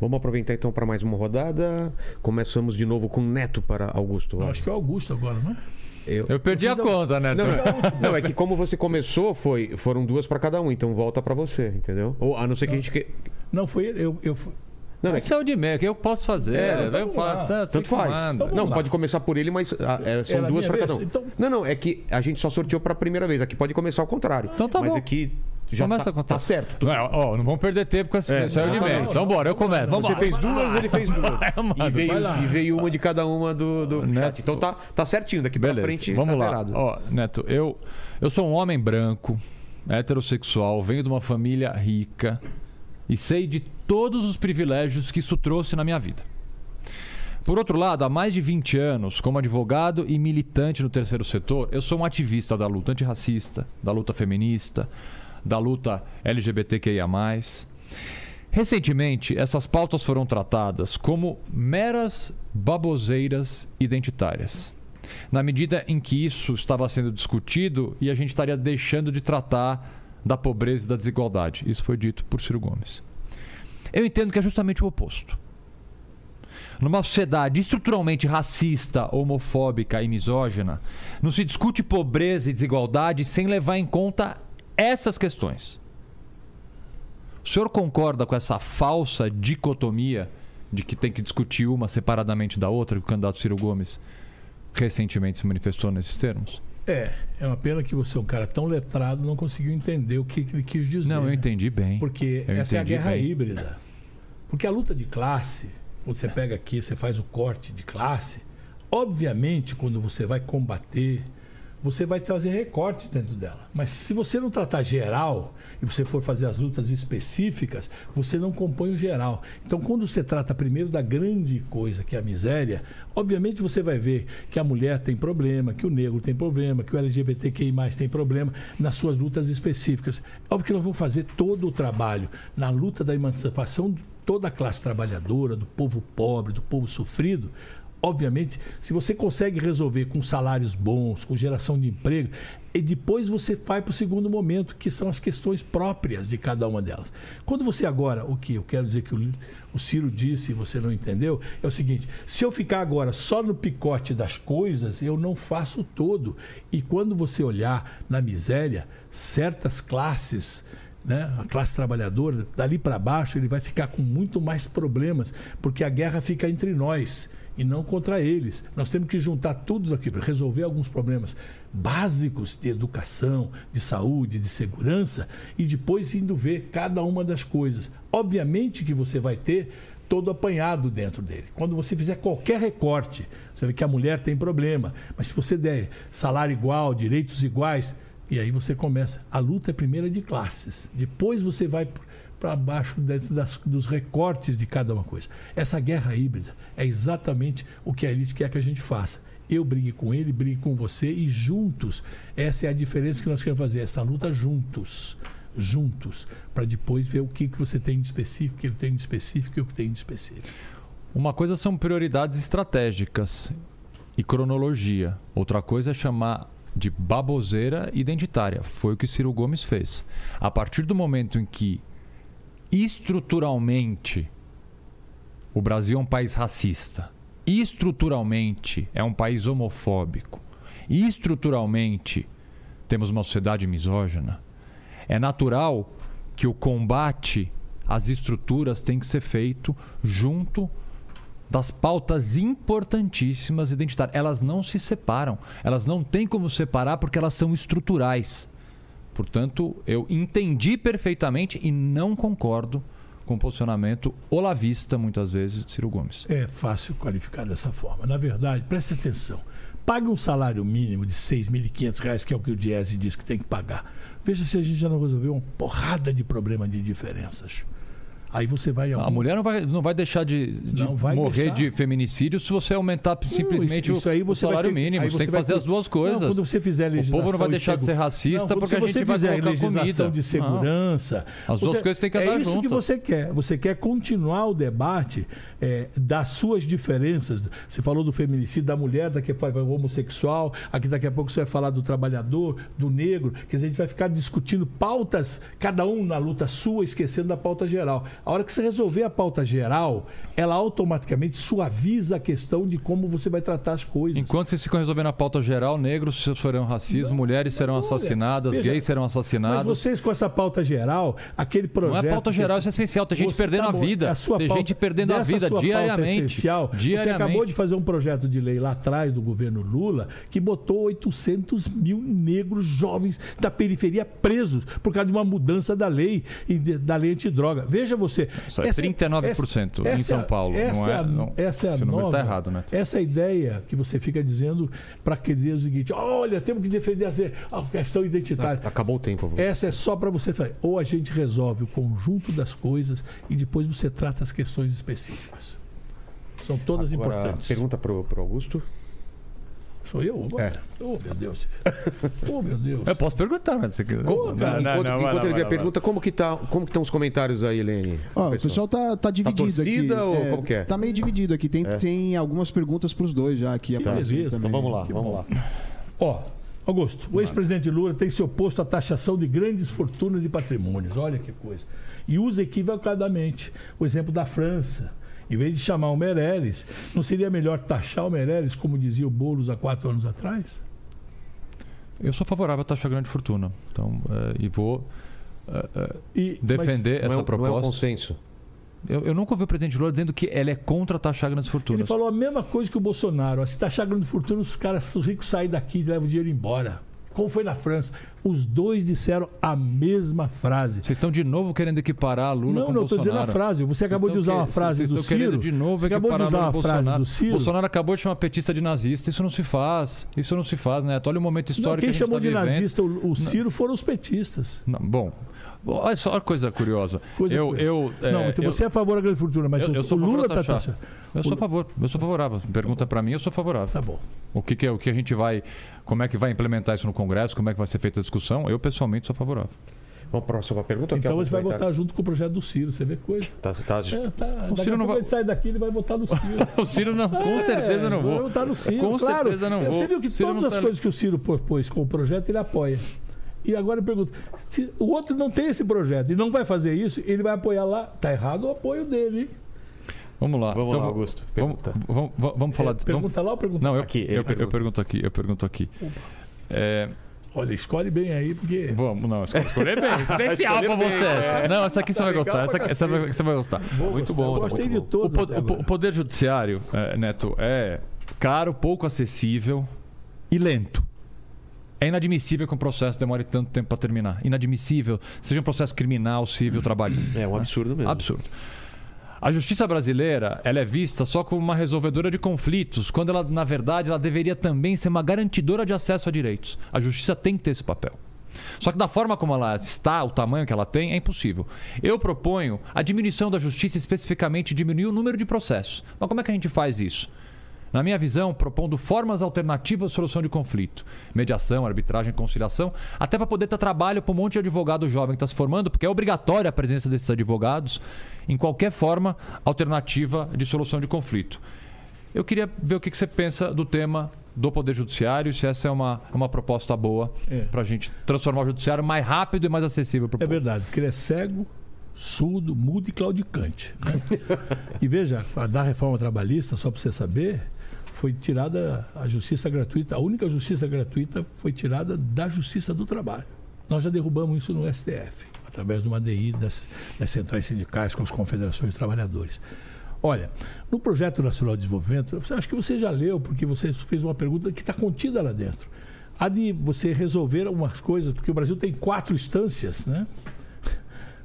Vamos aproveitar então para mais uma rodada. Começamos de novo com Neto para Augusto. Eu acho que é Augusto agora, não é? Eu, eu perdi eu a conta, né? Não, *laughs* não, é que como você começou, foi, foram duas para cada um, então volta para você, entendeu? Ou a não ser que não. a gente. Não, foi eu, eu, não, é que... é de meio, que eu posso fazer. É, então, eu faço, tá, tanto faz. Então, não, lá. pode começar por ele, mas ah, é, são duas para cada um. Então... Não, não, é que a gente só sorteou para a primeira vez. Aqui pode começar ao contrário. Então tá mas bom. Mas aqui já Começa tá, tá certo. Não, ó, não vamos perder tempo com essa é, saiu de mérito. Então bora, eu começo. Vamos Você fez duas, ele fez duas. *laughs* e, veio, e veio uma de cada uma do, do Neto. chat. Então tá, tá certinho daqui Beleza. pra frente. Vamos tá lá. Zerado. Ó, Neto, eu, eu sou um homem branco, heterossexual, venho de uma família rica e sei de todos os privilégios que isso trouxe na minha vida. Por outro lado, há mais de 20 anos, como advogado e militante no terceiro setor, eu sou um ativista da luta antirracista, da luta feminista, da luta LGBTQIA. Recentemente, essas pautas foram tratadas como meras baboseiras identitárias. Na medida em que isso estava sendo discutido e a gente estaria deixando de tratar da pobreza e da desigualdade. Isso foi dito por Ciro Gomes. Eu entendo que é justamente o oposto. Numa sociedade estruturalmente racista, homofóbica e misógina, não se discute pobreza e desigualdade sem levar em conta essas questões. O senhor concorda com essa falsa dicotomia de que tem que discutir uma separadamente da outra, que o candidato Ciro Gomes recentemente se manifestou nesses termos? É, é uma pena que você é um cara tão letrado não conseguiu entender o que ele quis dizer. Não, eu né? entendi bem. Porque Eu essa é a guerra bem. híbrida. Porque a luta de classe, quando você pega aqui, você faz o corte de classe, obviamente, quando você vai combater, você vai trazer recortes dentro dela. Mas se você não tratar geral e você for fazer as lutas específicas, você não compõe o geral. Então, quando você trata primeiro da grande coisa, que é a miséria, obviamente você vai ver que a mulher tem problema, que o negro tem problema, que o LGBTQI tem problema nas suas lutas específicas. Óbvio que nós vamos fazer todo o trabalho na luta da emancipação de toda a classe trabalhadora, do povo pobre, do povo sofrido. Obviamente, se você consegue resolver com salários bons, com geração de emprego, e depois você vai para o segundo momento, que são as questões próprias de cada uma delas. Quando você agora, o que eu quero dizer que o, o Ciro disse e você não entendeu, é o seguinte: se eu ficar agora só no picote das coisas, eu não faço todo. E quando você olhar na miséria, certas classes né, a classe trabalhadora, dali para baixo, ele vai ficar com muito mais problemas, porque a guerra fica entre nós e não contra eles. Nós temos que juntar tudo aqui para resolver alguns problemas básicos de educação, de saúde, de segurança e depois indo ver cada uma das coisas. Obviamente que você vai ter todo apanhado dentro dele. Quando você fizer qualquer recorte, você vê que a mulher tem problema, mas se você der salário igual, direitos iguais, e aí você começa. A luta é primeira de classes. Depois você vai para baixo das, dos recortes de cada uma coisa. Essa guerra híbrida é exatamente o que a elite quer que a gente faça. Eu brigue com ele, brigue com você e juntos. Essa é a diferença que nós queremos fazer. Essa luta juntos. Juntos. Para depois ver o que, que você tem de específico, o que ele tem de específico e o que tem de específico. Uma coisa são prioridades estratégicas e cronologia. Outra coisa é chamar de baboseira identitária. Foi o que Ciro Gomes fez. A partir do momento em que estruturalmente o Brasil é um país racista, estruturalmente é um país homofóbico, estruturalmente temos uma sociedade misógina, é natural que o combate às estruturas tem que ser feito junto das pautas importantíssimas identitárias. Elas não se separam. Elas não têm como separar porque elas são estruturais. Portanto, eu entendi perfeitamente e não concordo com o posicionamento olavista, muitas vezes, de Ciro Gomes. É fácil qualificar dessa forma. Na verdade, preste atenção. Pague um salário mínimo de R$ 6.500, que é o que o Diese diz que tem que pagar. Veja se a gente já não resolveu uma porrada de problema de diferenças. Aí você vai. A mulher não vai, não vai deixar de, de Não vai morrer deixar. de feminicídio se você aumentar simplesmente Não, isso- isso o, você salário ter- mínimo. aí Você tem que fazer ter- as duas Não, coisas. quando você fizer o povo não legislação vai deixar de ser racista Não, porque a você gente vai colocar legislação comida. de Não. segurança. As duas você- coisas têm que É andar isso que juntas. você quer. Você quer continuar o debate é, das suas diferenças. Você falou do feminicídio da mulher, daqui a pouco vai homossexual, aqui daqui a pouco você vai falar do trabalhador, do negro. Quer dizer, a gente vai ficar discutindo pautas, cada um na luta sua, esquecendo da pauta geral. A hora que você resolver a pauta geral, ela automaticamente suaviza a questão de como você vai tratar as coisas. Enquanto vocês ficam resolvendo a pauta geral, negros sofrerão racismo, mulheres serão olha, assassinadas, veja, gays serão Mas assassinados. vocês com essa pauta geral, aquele Não projeto... é pauta geral, isso é essencial. Tem gente Você- perdendo tá a bom, vida. a Tem pauta- gente perdendo a vida diariamente. essencial, Você diariamente. acabou de fazer um projeto de lei lá atrás do governo Lula que botou 800 mil negros jovens da periferia presos por causa de uma mudança da lei da lei antidroga. Veja você. Isso é 39% em São Paulo, não Essa é- a- não- essa é a esse número nova, tá errado, né? Essa é ideia que você fica dizendo para que dizer o seguinte: olha, temos que defender a a questão identitária. Acabou o tempo. avô. Essa é só para você fazer. Ou a gente resolve o conjunto das coisas e depois você trata as questões específicas. São todas Agora, importantes. Pergunta pro, pro Augusto. Sou eu? É. Oh, meu Deus. Oh, meu Deus. Eu posso perguntar, né? Você quer- Como- Não, não, enquanto não, enquanto lá, ele vê a pergunta, como que tá, como que estão os comentários aí, Helene? Ó, o pessoal tá, tá dividido torcida aqui. ou como que é? Tá meio dividido aqui. Tem, tem algumas perguntas pros dois já aqui. aparecendo beleza. Então vamos lá, Que vamos lá. Ó, Augusto, o ex-presidente Lula tem se oposto à taxação de grandes fortunas e patrimônios. Olha que coisa. E usa equivocadamente o exemplo da França. Em vez de chamar o Meirelles, não seria melhor taxar o Meirelles, como dizia o Boulos há quatro anos atrás? Eu sou favorável a taxa grande fortuna. Então, é, e vou é, é, E, defender Não é, essa um- não é um proposta. consenso. Eu, eu nunca ouvi o presidente Lula dizendo que ele é contra taxar grandes fortunas. Ele falou a mesma coisa que o Bolsonaro. Se taxar grande fortuna, os caras, os ricos saem daqui e levam o dinheiro embora. Como foi na França. Os dois disseram a mesma frase. Vocês estão de novo querendo equiparar Lula Não, com não, estou dizendo a Bolsonaro. frase. Você acabou de usar uma frase vocês do estão Ciro. de novo Você acabou de usar Lula uma frase Bolsonaro. do Ciro. Bolsonaro acabou de chamar petista de nazista. Isso não se faz. Isso não se faz, né? Olha o momento Não, histórico quem que a gente chamou tá de vivendo. nazista o, o Ciro foram os petistas. Não, bom, olha só que coisa curiosa. Coisa eu, curiosa. eu, é, não, eu- você é a favor da grande fortuna, mas eu, o, eu sou o Lula está taxa. Eu sou a favor, eu sou favorável. Pergunta pra mim, eu sou favorável. Tá bom. O que, que é o que a gente vai, como é que vai implementar isso no Congresso, como é que vai ser feita a discussão? Eu pessoalmente sou favorável. Vamos para a próxima pergunta? Então Quer você vai votar junto com o projeto do Ciro, você vê coisa. Tá, tá, É, tá. Daqui Ciro não vai- ele sai daqui, ele vai votar no Ciro. *laughs* O Ciro não, com É, certeza não Vai vou. votar no Ciro, Com claro. certeza não vou. Você viu que todas as tá- coisas que o Ciro propôs com o projeto, ele apoia. E agora eu pergunto, se o outro não tem esse projeto e não vai fazer isso, ele vai apoiar lá. Tá errado o apoio dele. hein? Vamos lá. Vamos Então, lá, Augusto. Vamos, Pergunta. vamos, vamos, vamos falar. É, de- pergunta vamos- lá ou pergunta Não, eu, Aqui, eu, eu pergunta. pergunto aqui, eu pergunto aqui. É, Olha, escolhe bem aí, porque. vamos, não, escolher bem. *laughs* Especial pra bem, você. essa. Não, essa aqui você Tá vai legal gostar. Essa, essa vai- você vai gostar. Vou Muito gostar. bom, Eu gostei de todos. o po- o poder judiciário, eh, Neto, é caro, pouco acessível e lento. É inadmissível que um processo demore tanto tempo para terminar. Inadmissível, seja um processo criminal, civil, trabalhista. É um absurdo mesmo. Absurdo. A justiça brasileira, ela é vista só como uma resolvedora de conflitos, quando ela, na verdade, ela deveria também ser uma garantidora de acesso a direitos. A justiça tem que ter esse papel. Só que da forma como ela está, o tamanho que ela tem, é impossível. Eu proponho a diminuição da justiça, especificamente diminuir o número de processos. Mas como é que a gente faz isso? Na minha visão, propondo formas alternativas de solução de conflito. Mediação, arbitragem, conciliação, até para poder dar trabalho para um monte de advogado jovem que está se formando, porque é obrigatória a presença desses advogados em qualquer forma alternativa de solução de conflito. Eu queria ver o que que você pensa do tema do Poder Judiciário, se essa é uma, uma proposta boa É. para a gente transformar o Judiciário mais rápido e mais acessível para o É povo. verdade, porque ele é cego, surdo, mudo e claudicante. né? *laughs* e veja, a da reforma trabalhista, só para você saber, foi tirada a justiça gratuita, a única justiça gratuita foi tirada da justiça do trabalho. Nós já derrubamos isso no STF, através de uma ADI das, das centrais sindicais com as confederações de trabalhadores. Olha, no Projeto Nacional de Desenvolvimento, acho que você já leu, porque você fez uma pergunta que está contida lá dentro. Há de você resolver algumas coisas, porque o Brasil tem quatro instâncias, né?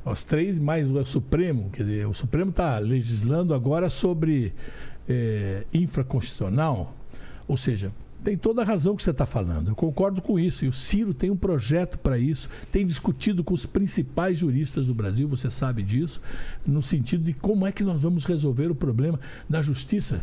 Os três mais o Supremo, quer dizer, o Supremo está legislando agora sobre eh, infraconstitucional, ou seja, tem toda a razão que você está falando. Eu concordo com isso. E o Ciro tem um projeto para isso, tem discutido com os principais juristas do Brasil, você sabe disso, no sentido de como é que nós vamos resolver o problema da justiça.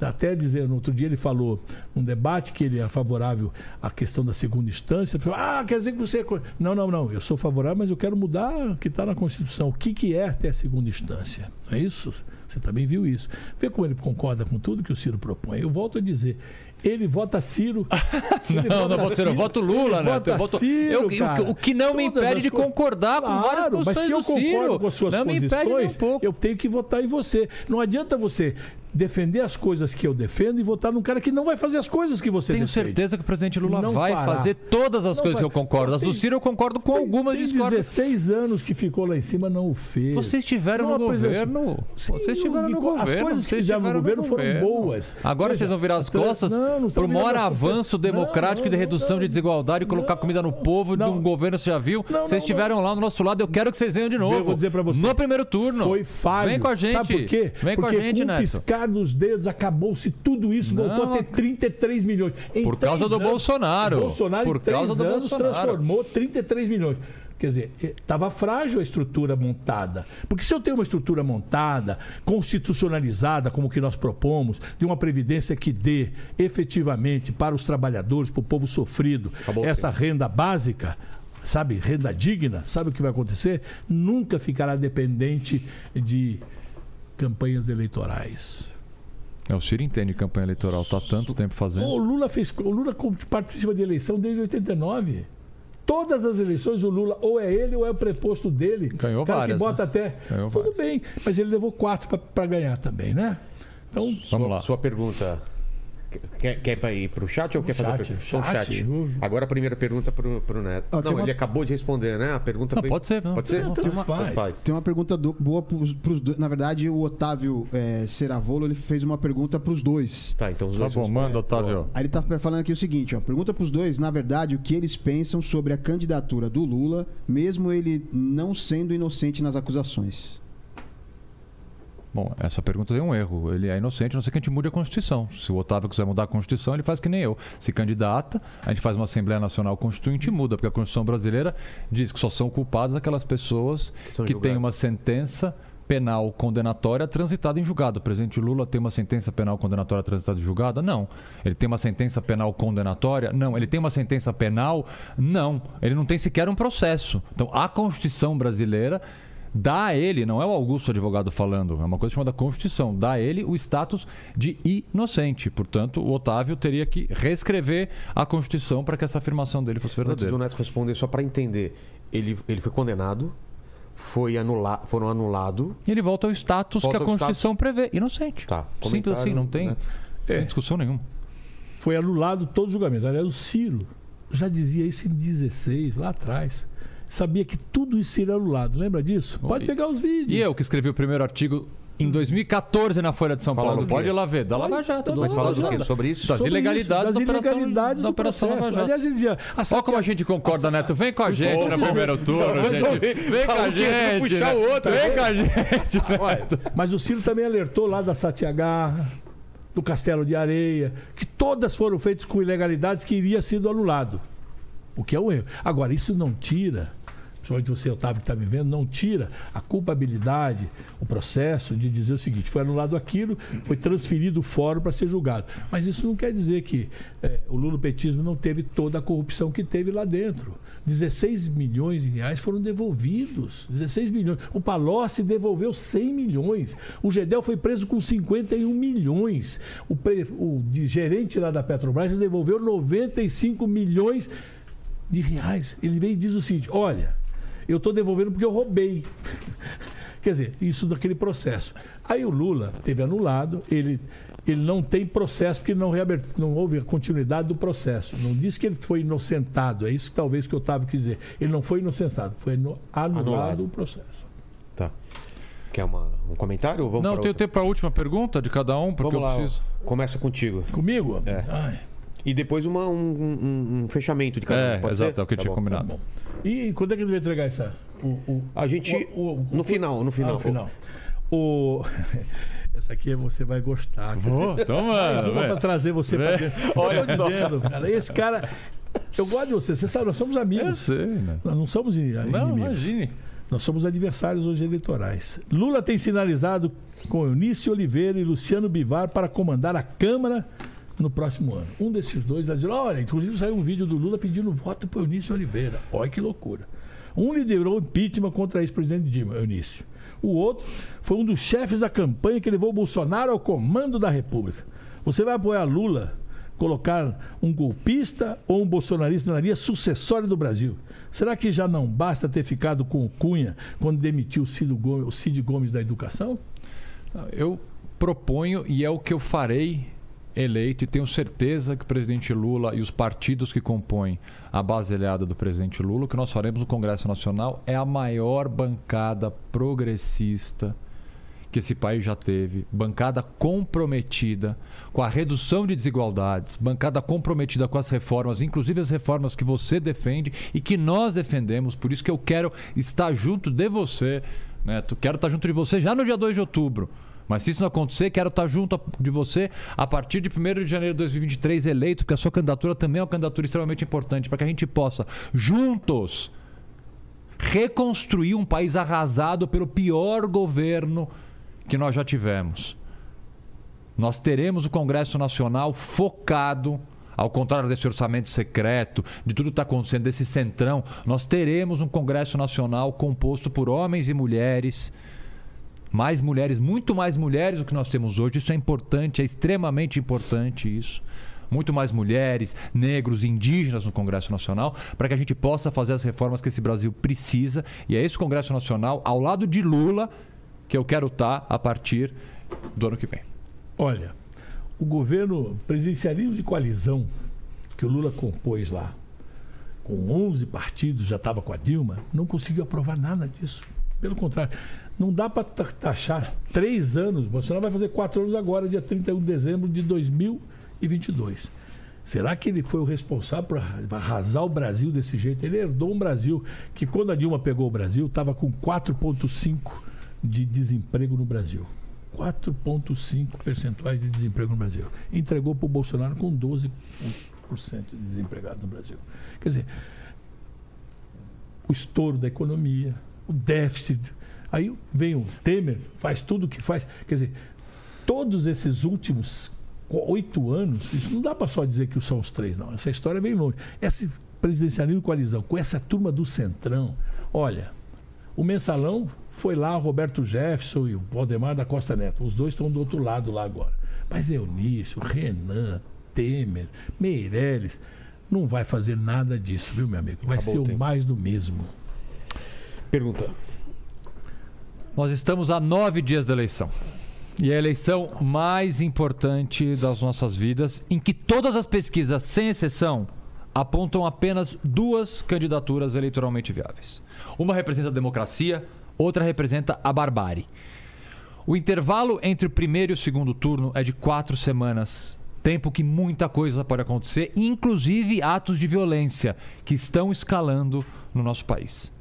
Até dizer, no outro dia ele falou num debate que ele é favorável à questão da segunda instância. Falou, ah, quer dizer que você. é co-" Não, não, não. Eu sou favorável, mas eu quero mudar o que está na Constituição. O que, que é até a segunda instância? Não é isso? Você também viu isso. Vê como ele concorda com tudo que o Ciro propõe. Eu volto a dizer. Ele vota Ciro. *laughs* Não, vota não, Ciro, eu voto Lula, né? vota Eu voto- Ciro, eu- o- que não me Todas impede as de coisas. concordar com várias Claro, mas posições se eu do Ciro. concordo com as suas Não me impede um posições, pouco. eu tenho que votar em você. Não adianta você defender as coisas que eu defendo e votar num cara que não vai fazer as coisas que você Tenho defende. certeza que o presidente Lula Não vai fará. fazer todas as Não coisas que eu concordo. As do Ciro eu concordo com Tem- algumas tem discordo. 16 anos que ficou lá em cima, não o fez. Vocês estiveram no governo. Sim, vocês estiveram no governo. As coisas que fizeram no governo foram governo. boas. Agora Veja, vocês vão virar as costas pro virando maior avanço democrático de redução de desigualdade e colocar comida no povo de um governo, você já viu? Vocês estiveram lá no nosso lado, eu quero que vocês venham de novo. Eu vou dizer pra você. No primeiro turno. Foi falho. Vem com a gente. Sabe por quê? Vem com a gente, Neto. Piscar dos dedos acabou-se tudo isso, Não, voltou a ter 33 milhões. Em Por causa três do anos, Bolsonaro. Bolsonaro Por em três causa do anos Bolsonaro. transformou 33 milhões. Quer dizer, estava frágil a estrutura montada. Porque se eu tenho uma estrutura montada, constitucionalizada, como que nós propomos, de uma previdência que dê efetivamente para os trabalhadores, para o povo sofrido, Acabou essa renda básica, sabe, renda digna, sabe o que vai acontecer? Nunca ficará dependente de campanhas eleitorais. É, o Ciro entende campanha eleitoral, tá há tanto tempo fazendo. O Lula fez, o Lula participa de eleição desde 89. Todas as eleições o Lula ou é ele ou é o preposto dele. Ganhou cara várias, que bota né? até. Ganhou Tudo várias. bem, mas ele levou quatro para ganhar também, né? Então, Vamos lá. Sua pergunta. Quer, quer ir pro chat ou quer fazer a chat, pergunta? Então, chat. chat. Agora a primeira pergunta pro, pro Neto. Tem não, uma- ele acabou de responder, né? A pergunta Não, foi... pode ser, não. Pode ser? Não, Tem uma- faz. Tem uma pergunta do- boa pros, pros dois. Na verdade, o Otávio é, Ceravolo ele fez uma pergunta pros dois. Tá, então os Tá dois bom, respondem. manda, Otávio. Aí ele tá falando aqui o seguinte, ó. Pergunta pros dois, na verdade, o que eles pensam sobre a candidatura do Lula, mesmo ele não sendo inocente nas acusações. Bom, essa pergunta tem um erro. Ele é inocente, a não ser que a gente mude a Constituição. Se o Otávio quiser mudar a Constituição, ele faz que nem eu. Se candidata, a gente faz uma Assembleia Nacional Constituinte e muda, porque a Constituição brasileira diz que só são culpadas aquelas pessoas Que que têm uma sentença penal condenatória transitada em julgado. O presidente Lula tem uma sentença penal condenatória transitada em julgado? Não. Ele tem uma sentença penal condenatória? Não. Ele tem uma sentença penal? Não. Ele não tem sequer um processo. Então, a Constituição brasileira dá a ele, não é o Augusto advogado falando, é uma coisa chamada Constituição, dá a ele o status de inocente. Portanto, o Otávio teria que reescrever a Constituição para que essa afirmação dele fosse Antes do verdadeira. Neto responder, só para entender, ele, ele foi condenado, foi anula, foram anulado. E ele volta ao status Volta que a ao Constituição prevê, inocente. Tá, Simples assim, não tem, comentário, tem discussão nenhuma. Foi anulado todo o julgamento. Aliás, o Ciro já dizia isso em 16, lá atrás. Sabia que tudo isso seria anulado. Lembra disso? Pode pegar os vídeos. E eu que escrevi o primeiro artigo em 2014 na Folha de São Falando Paulo. Pode ir lá ver, da Lava Jato. Mas fala Lava do quê? Sobre isso? Das Sobre ilegalidades isso, da das operação- ilegalidades da do Operação Lava processo. Jato. Aliás, ele dizia... A Olha como a gente concorda, Neto. Vem com a gente dizer. primeiro turno, vi- Vem com a gente. puxar né? o outro, Vem né? com a gente. Mas o Ciro também alertou lá da Satiagarra, do Castelo de Areia, que todas foram feitas com ilegalidades que iria sido anulado. O que é um erro. Agora, isso não tira, principalmente você, Otávio, que está me vendo, não tira a culpabilidade, o processo de dizer o seguinte: foi anulado aquilo, foi transferido o fórum para ser julgado. Mas isso não quer dizer que eh, o lulopetismo não teve toda a corrupção que teve lá dentro. 16 milhões de reais foram devolvidos. 16 milhões. O Palocci devolveu 100 milhões. O Gedel foi preso com 51 milhões. O, pre- o gerente lá da Petrobras devolveu 95 milhões de reais. Ele veio e diz o seguinte: olha, eu estou devolvendo porque eu roubei. *laughs* Quer dizer, isso daquele processo. Aí o Lula teve anulado, ele, ele não tem processo, porque não, não houve a continuidade do processo. Não disse que ele foi inocentado, é isso que talvez que o Otávio quis dizer. Ele não foi inocentado, foi no- anulado, Anulado. o processo. Tá. Quer uma- um comentário ou vamos Não, para tem outra? tempo para a última pergunta de cada um, porque Vamos lá, eu preciso. começa contigo. Comigo? É. Ai, E depois uma- um, um- um fechamento de cada É, um, pode exato, ser? é o que eu Tá tinha bom. combinado. E quando é que ele vai entregar essa? O, o- A gente, o- o- no final, no final. Ah, no final. O... *laughs* Essa aqui você vai gostar. Vou, então, Mais uma pra trazer você pra dentro. *laughs* Olha dizendo, cara. Esse cara. Eu gosto de você. Você sabe, nós somos Eu amigos. sei, né? Nós não somos in- Não, inimigos. imagine. Nós somos adversários hoje eleitorais. Lula tem sinalizado com Eunício Oliveira e Luciano Bivar para comandar a Câmara no próximo ano. Um desses dois está dizendo: olha, inclusive saiu um vídeo do Lula pedindo voto para Eunício Oliveira. Olha que loucura. Um liderou impeachment contra ex-presidente Dilma, Eunício. O outro foi um dos chefes da campanha que levou Bolsonaro ao comando da República. Você vai apoiar Lula, colocar um golpista ou um bolsonarista na linha sucessória do Brasil? Será que já não basta ter ficado com o Cunha quando demitiu o o Cid Gomes da educação? Eu proponho, e é o que eu farei eleito, e tenho certeza que o presidente Lula e os partidos que compõem a base aliada do presidente Lula, o que nós faremos no Congresso Nacional é a maior bancada progressista que esse país já teve, bancada comprometida com a redução de desigualdades, bancada comprometida com as reformas, inclusive as reformas que você defende e que nós defendemos. Por isso que eu quero estar junto de você, Neto. Quero estar junto de você já no dia 2 de outubro. Mas se isso não acontecer, quero estar junto de você a partir de 1 de janeiro de 2023 eleito, porque a sua candidatura também é uma candidatura extremamente importante, para que a gente possa, juntos, reconstruir um país arrasado pelo pior governo que nós já tivemos. Nós teremos o Congresso Nacional focado, ao contrário desse orçamento secreto, de tudo que está acontecendo, desse centrão, nós teremos um Congresso Nacional composto por homens e mulheres. Mais mulheres, muito mais mulheres do que nós temos hoje. Isso é importante, é extremamente importante isso. Muito mais mulheres, negros, indígenas no Congresso Nacional, para que a gente possa fazer as reformas que esse Brasil precisa. E é esse Congresso Nacional, ao lado de Lula, que eu quero estar a partir do ano que vem. Olha, o governo presidencialismo de coalizão que o Lula compôs lá, com 11 partidos, já estava com a Dilma, não conseguiu aprovar nada disso. Pelo contrário, não dá para taxar três anos. Bolsonaro vai fazer quatro anos agora, dia 31 de dezembro de 2022. Será que ele foi o responsável por arrasar o Brasil desse jeito? Ele herdou um Brasil que, quando a Dilma pegou o Brasil, estava com 4,5% de desemprego no Brasil. 4,5% percentuais de desemprego no Brasil. Entregou para o Bolsonaro com 12% de desempregado no Brasil. Quer dizer, o estouro da economia, o déficit. Aí vem o Temer, faz tudo o que faz. Quer dizer, todos esses últimos oito anos, isso não dá para só dizer que são os três, não. Essa história vem longe. Esse presidencialismo coalizão, com essa turma do Centrão, olha, o mensalão foi lá, Roberto Jefferson e o Valdemar da Costa Neto. Os dois estão do outro lado lá agora. Mas Eunício, Renan, Temer, Meirelles, não vai fazer nada disso, viu, meu amigo? Vai Acabou ser o, o mais do mesmo. Pergunta. Nós estamos a nove dias da eleição. E a eleição mais importante das nossas vidas, em que todas as pesquisas, sem exceção, apontam apenas duas candidaturas eleitoralmente viáveis. Uma representa a democracia, outra representa a barbárie. O intervalo entre o primeiro e o segundo turno é de quatro semanas. Tempo que muita coisa pode acontecer, inclusive atos de violência que estão escalando no nosso país.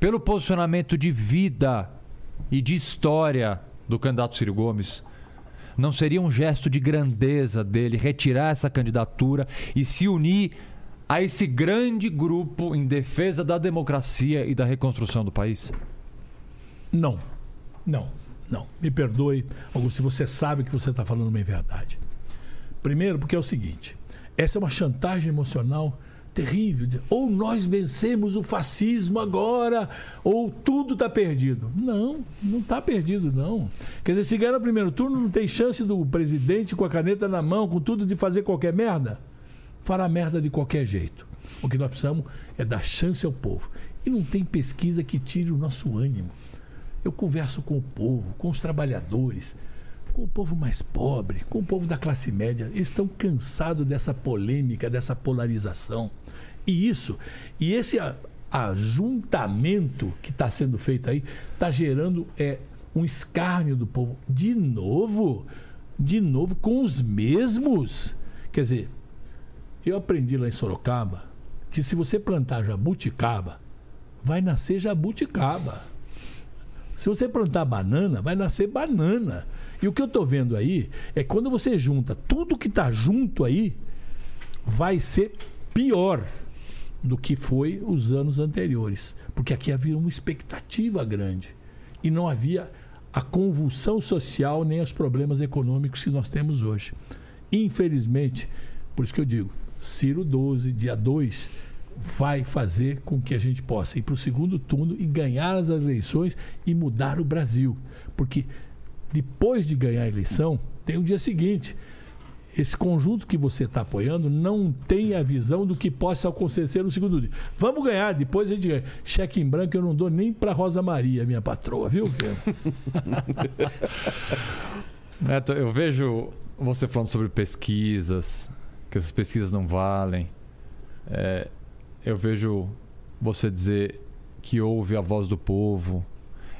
Pelo posicionamento de vida e de história do candidato Ciro Gomes, não seria um gesto de grandeza dele retirar essa candidatura e se unir a esse grande grupo em defesa da democracia e da reconstrução do país? Não. Não. Não. Me perdoe, Augusto, você sabe que você está falando uma verdade. Primeiro, porque é o seguinte: essa é uma chantagem emocional terrível. Ou nós vencemos o fascismo agora, ou tudo está perdido. Não, não está perdido, não. Quer dizer, se ganhar no primeiro turno, não tem chance do presidente com a caneta na mão, com tudo de fazer qualquer merda? Fará merda de qualquer jeito. O que nós precisamos é dar chance ao povo. E não tem pesquisa que tire o nosso ânimo. Eu converso com o povo, com os trabalhadores com o povo mais pobre, com o povo da classe média. Eles estão cansados dessa polêmica, dessa polarização. E isso, e esse ajuntamento que está sendo feito aí, está gerando é, um escárnio do povo. De novo, de novo, com os mesmos. Quer dizer, eu aprendi lá em Sorocaba que se você plantar jabuticaba, vai nascer jabuticaba. Se você plantar banana, vai nascer banana. E o que eu estou vendo aí é quando você junta tudo que está junto aí, vai ser pior do que foi os anos anteriores. Porque aqui havia uma expectativa grande. E não havia a convulsão social nem os problemas econômicos que nós temos hoje. Infelizmente, por isso que eu digo, Ciro 12, dia 2, vai fazer com que a gente possa ir para o segundo turno e ganhar as eleições e mudar o Brasil. Porque depois de ganhar a eleição, tem o dia seguinte. Esse conjunto que você está apoiando não tem a visão do que possa acontecer no segundo dia. Vamos ganhar, depois a gente ganha. Cheque em branco eu não dou nem para Rosa Maria, minha patroa, viu? *laughs* Neto, eu vejo você falando sobre pesquisas, que essas pesquisas não valem. É, eu vejo você dizer que ouve a voz do povo,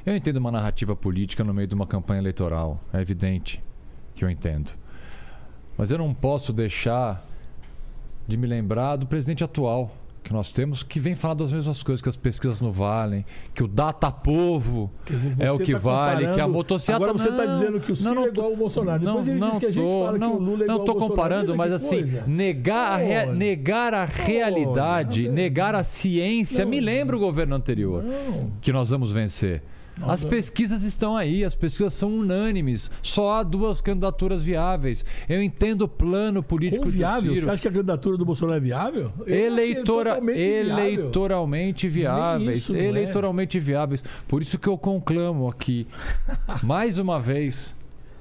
eu entendo uma narrativa política no meio de uma campanha eleitoral. É evidente que eu entendo. Mas eu não posso deixar de me lembrar do presidente atual que nós temos, que vem falando das mesmas coisas, que as pesquisas não valem, que o data povo dizer, é o que tá vale, que a motocicleta... Agora você está dizendo que o Ciro não, não, é igual ao Bolsonaro. Depois não, ele não diz que a gente tô, fala não, que o Lula é igual Não estou comparando, mas assim, negar a, rea, negar a realidade, negar a ciência, me lembra o governo anterior, que nós vamos vencer. As pesquisas estão aí, as pesquisas são unânimes. Só há duas candidaturas viáveis. Eu entendo o plano político Como viável? Você acha que a candidatura do Bolsonaro é viável? Eleitora, eleitoralmente viáveis. É. eleitoralmente é. viáveis. Por isso que eu conclamo aqui, *laughs* mais uma vez,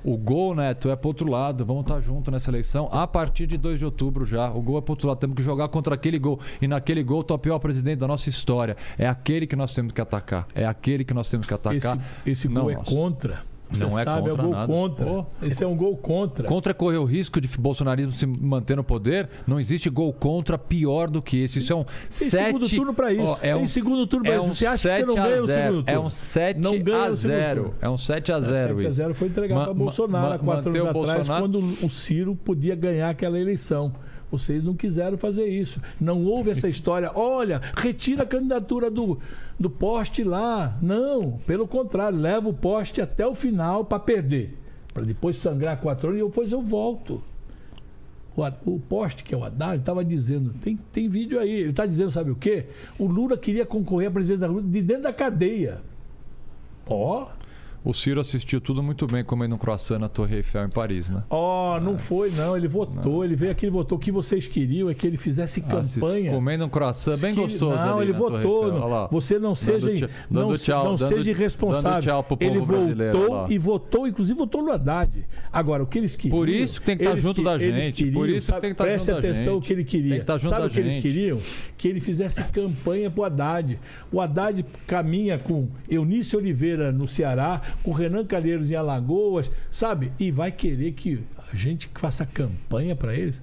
o gol, Neto, é pro outro lado. Vamos estar tá junto nessa eleição a partir de 2 de outubro já. O gol é pro outro lado. Temos que jogar contra aquele gol. E naquele gol tá o pior presidente da nossa história. É aquele que nós temos que atacar. É aquele que nós temos que atacar. Esse, esse gol é contra Você Não é sabe, contra é gol nada. contra. Pô. Esse é um gol contra. Contra correr o risco de bolsonarismo se manter no poder, não existe gol contra pior do que esse. Isso é um Tem sete... segundo turno pra isso. Ó, é Tem um, segundo turno pra é isso. um Você acha que você 7 não ganha 0. segundo turno? É um 7 Não ganha a no segundo 0. turno. É um 7 a 0 7 a isso. 0 foi entregado para Bolsonaro há quatro anos o atrás, Bolsonaro- quando o Ciro podia ganhar aquela eleição. Vocês não quiseram fazer isso. Não houve essa história. Olha, retira a candidatura do, do poste lá. Não, pelo contrário, leva o poste até o final para perder. Para depois sangrar quatro anos e depois eu volto. O, o poste, que é o Haddad, estava dizendo, tem, tem vídeo aí, ele está dizendo, sabe o quê? O Lula queria concorrer à presidência da República de dentro da cadeia. Ó, O Ciro assistiu tudo muito bem comendo um croissant na Torre Eiffel em Paris, né? Ó, não foi não, ele votou, ele veio aqui e votou. O que vocês queriam é que ele fizesse Assisti- campanha. comendo um croissant bem Que- gostoso Não, ele na Torre votou. Não. Você não seja, tchau- não, dando tchau, não dando- seja irresponsável. dando tchau pro ele povo voltou lá. e votou, inclusive votou no Haddad. Agora, o que eles queriam. Por isso que tem que estar eles junto que- da eles gente, queriam, por isso que sabe, tem que estar Preste junto da atenção gente. o que ele queria. Tem que estar junto sabe o que eles gente. queriam? Que ele fizesse campanha pro Haddad. O Haddad caminha com Eunício Oliveira no Ceará, com Renan Calheiros em Alagoas, sabe? E vai querer que a gente faça campanha para eles?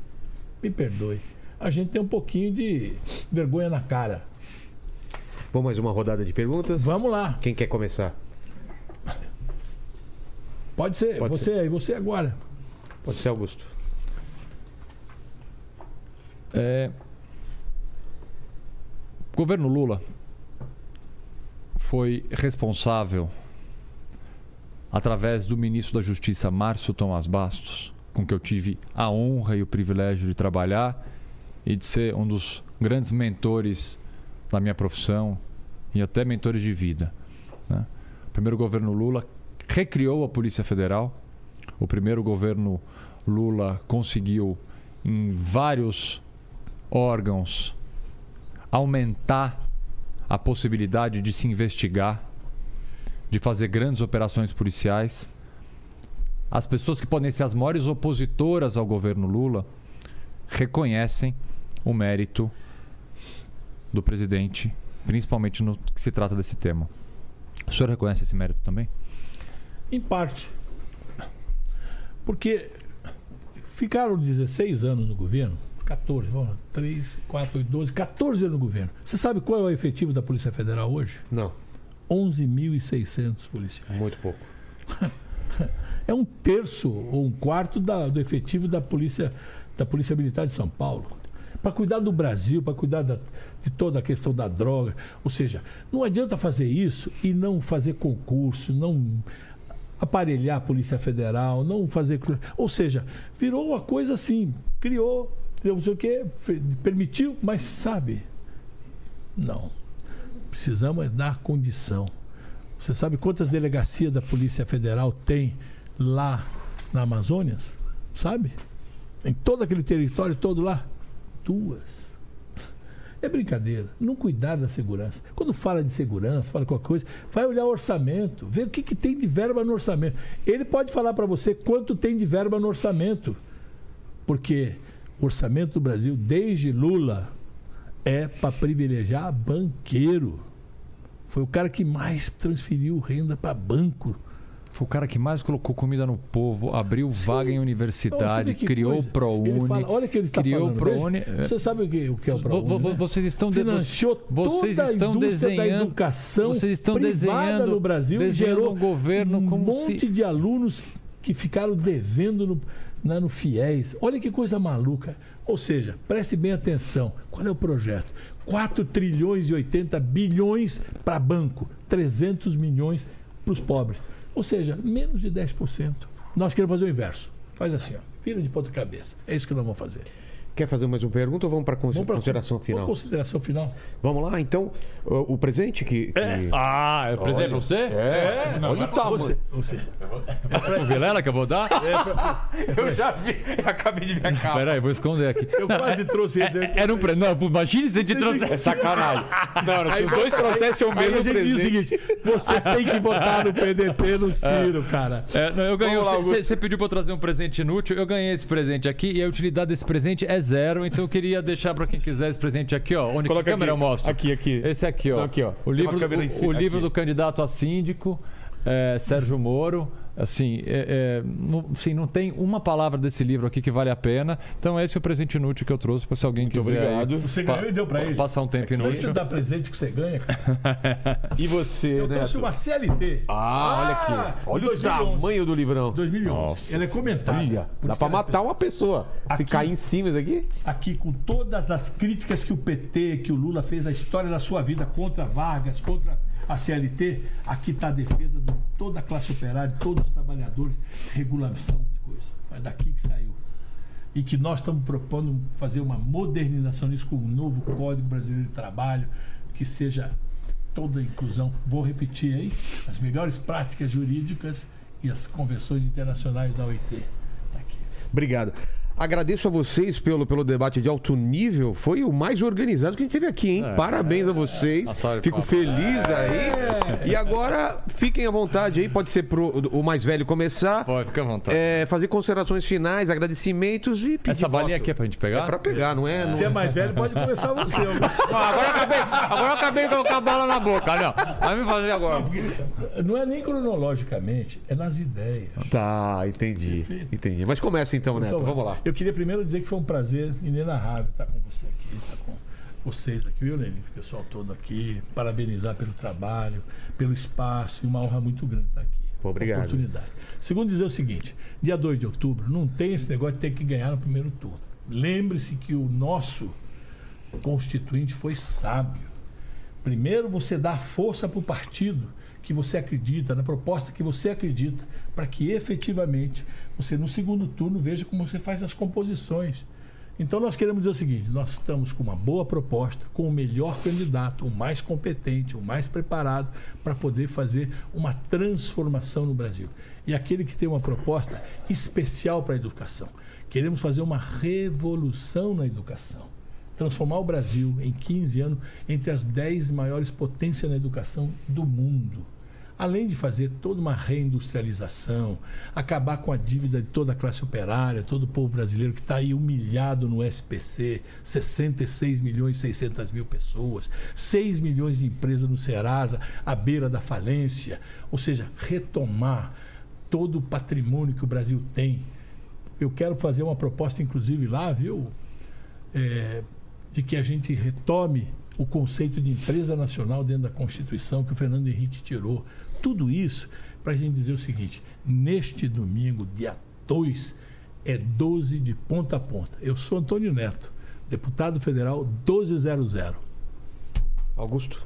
Me perdoe. A gente tem um pouquinho de vergonha na cara. Vamos mais uma rodada de perguntas? Vamos lá. Quem quer começar? Pode ser. Pode você aí, você agora. Pode ser Augusto. É... O governo Lula foi responsável, através do ministro da Justiça, Márcio Tomás Bastos, com que eu tive a honra e o privilégio de trabalhar e de ser um dos grandes mentores da minha profissão e até mentores de vida. né? O primeiro governo Lula recriou a Polícia Federal. O primeiro governo Lula conseguiu, em vários órgãos, aumentar a possibilidade de se investigar, de fazer grandes operações policiais. As pessoas que podem ser as maiores opositoras ao governo Lula reconhecem o mérito do presidente, principalmente no que se trata desse tema. O senhor reconhece esse mérito também? Em parte. Porque ficaram 16 anos no governo, 14, vamos lá, 3, 4, 8, 12, 14 anos no governo. Você sabe qual é o efetivo da Polícia Federal hoje? Não, 11.600 policiais. muito pouco. *laughs* É um terço ou um quarto da- do efetivo da Polícia, da Polícia Militar de São Paulo. Para cuidar do Brasil, para cuidar da- de toda a questão da droga. Ou seja, não adianta fazer isso e não fazer concurso, não aparelhar a Polícia Federal, não fazer. Ou seja, virou uma coisa assim, criou, não sei o quê, permitiu, mas sabe, não. Precisamos é dar condição. Você sabe quantas delegacias da Polícia Federal tem lá na Amazônia? Sabe? Em todo aquele território todo lá? Duas. É brincadeira. Não cuidar da segurança. Quando fala de segurança, fala qualquer coisa, vai olhar o orçamento, ver o que, que tem de verba no orçamento. Ele pode falar para você quanto tem de verba no orçamento. Porque o orçamento do Brasil, desde Lula, é para privilegiar banqueiro. Foi o cara que mais transferiu renda para banco. Foi o cara que mais colocou comida no povo, abriu vaga em Então, universidade, que criou o. ProUni. Fala, olha o que ele está criou falando. o ProUni. veja. Você sabe o que, o que é o ProUni? vo- né? Vocês estão de- Financiou vocês toda a estão indústria da desenhando- educação vocês estão privada desenhando- no Brasil e desenhando gerou um governo um monte se- de alunos que ficaram devendo no, na- no FIES. Olha que coisa maluca. Ou seja, preste bem atenção. Qual é o projeto? 4 trilhões e 80 bilhões para banco, 300 milhões para os pobres. Ou seja, menos de 10%. Nós queremos fazer o inverso. Faz assim, ó. Vira de ponta cabeça. É isso que nós vamos fazer. Quer fazer mais uma pergunta ou vamos para Vamos pra- consideração final? Vamos consideração final. Vamos lá, então. O, o presente que. que- Ah, é presente pra você? É, olha o tamanho. Você, você. O Vilela que eu vou dar? Eu já vi, eu acabei de ver a capa. Peraí, vou esconder aqui. Eu quase trouxe esse. É- Era um pre... Não, imagine se a gente É trouxesse. sacanagem. Não, se os dois trouxessem o a mesmo gente diz o presente. seguinte: você tem que votar no PDT no Ciro, cara. É, não, eu ganhei. Você pediu pra eu trazer um presente inútil, eu ganhei esse presente aqui e a utilidade desse presente é zero, então eu queria deixar pra quem quiser esse presente aqui, ó. Onde Coloca que câmera aqui. eu mostro? Aqui, aqui. Esse aqui, ó. Não, aqui, ó. O livro, em o, o livro do candidato a síndico, é, Sérgio Moro. Assim, é, é, não, assim, não tem uma palavra desse livro aqui que vale a pena. Então, esse é o presente inútil que eu trouxe para se alguém Muito quiser. aí obrigado. Você pa- ganhou e deu pra pa- ele. Passar um tempo é inútil. você dá presente que você ganha? *laughs* E você, Eu né? trouxe uma CLT. Ah, olha aqui. Olha o 2011. tamanho do livrão. 2011. Nossa Ela é comentada. Olha, dá ela é matar uma pessoa. Se Aqui- cair em cima isso aqui. aqui com todas as críticas que o PT, que o Lula fez à história da sua vida contra Vargas, contra a CLT, aqui está a defesa de toda a classe operária, todos os trabalhadores, regulação de coisa. Foi daqui que saiu. E que nós estamos propondo fazer uma modernização nisso com um novo Código Brasileiro de Trabalho, que seja toda a inclusão. Vou repetir aí, as melhores práticas jurídicas e as convenções internacionais da OIT. Tá aqui. Obrigado. Agradeço a vocês pelo, pelo debate de alto nível. Foi o mais organizado que a gente teve aqui, hein? É. Parabéns a vocês. De Fico feliz aí. E agora, fiquem à vontade aí. Pode ser pro o mais velho começar. Pode, fica à vontade. É, fazer considerações finais, agradecimentos e pedir Essa balinha aqui é pra gente pegar? É pra pegar, não é? Não Se é é- mais velho, pode começar você. *laughs* Ah, agora eu acabei, agora eu acabei de colocar a bala na boca, não. Vai me fazer agora. Não é nem cronologicamente, é nas ideias. Tá, entendi. Perfeito. Entendi. Mas começa então, Neto. Então, Vamos lá. Eu queria primeiro dizer que foi um prazer inenarrável estar com você aqui, estar com vocês aqui, viu, Lênin? O pessoal todo aqui. Parabenizar pelo trabalho, pelo espaço e uma honra muito grande estar aqui. Obrigado. Oportunidade. Segundo, dizer o seguinte: dia 2 de outubro, não tem esse negócio de ter que ganhar no primeiro turno. Lembre-se que o nosso constituinte foi sábio. Primeiro você dá força para o partido que você acredita, na proposta que você acredita, para que efetivamente você no segundo turno veja como você faz as composições. Então nós queremos dizer o seguinte: nós estamos com uma boa proposta, com o melhor candidato, o mais competente, o mais preparado para poder fazer uma transformação no Brasil. E aquele que tem uma proposta especial para a educação. Queremos fazer uma revolução na educação transformar o Brasil em 15 anos entre as 10 maiores potências na educação do mundo. Além de fazer toda uma reindustrialização, acabar com a dívida de toda a classe operária, todo o povo brasileiro que está aí humilhado no SPC, 66 milhões e 600 mil pessoas, 6 milhões de empresas no Serasa, à beira da falência. Ou seja, retomar todo o patrimônio que o Brasil tem. Eu quero fazer uma proposta, inclusive, lá, viu? é, de que a gente retome o conceito de empresa nacional dentro da Constituição que o Fernando Henrique tirou. Tudo isso para a gente dizer o seguinte: neste domingo, dia 2, é 12 de ponta a ponta. Eu sou Antônio Neto, deputado federal 1200. Augusto.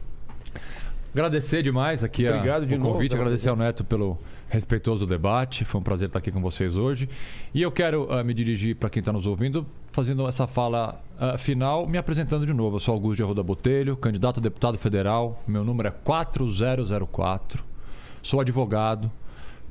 Agradecer demais aqui a- Obrigado de o novo convite, agradecer ao. Neto pelo respeitoso debate. Foi um prazer estar aqui com vocês hoje. E eu quero ah, me dirigir para quem está nos ouvindo, fazendo essa fala ah, final, me apresentando de novo. Eu sou Augusto de Arruda Botelho, candidato a deputado federal. Meu número é 4004. Sou advogado.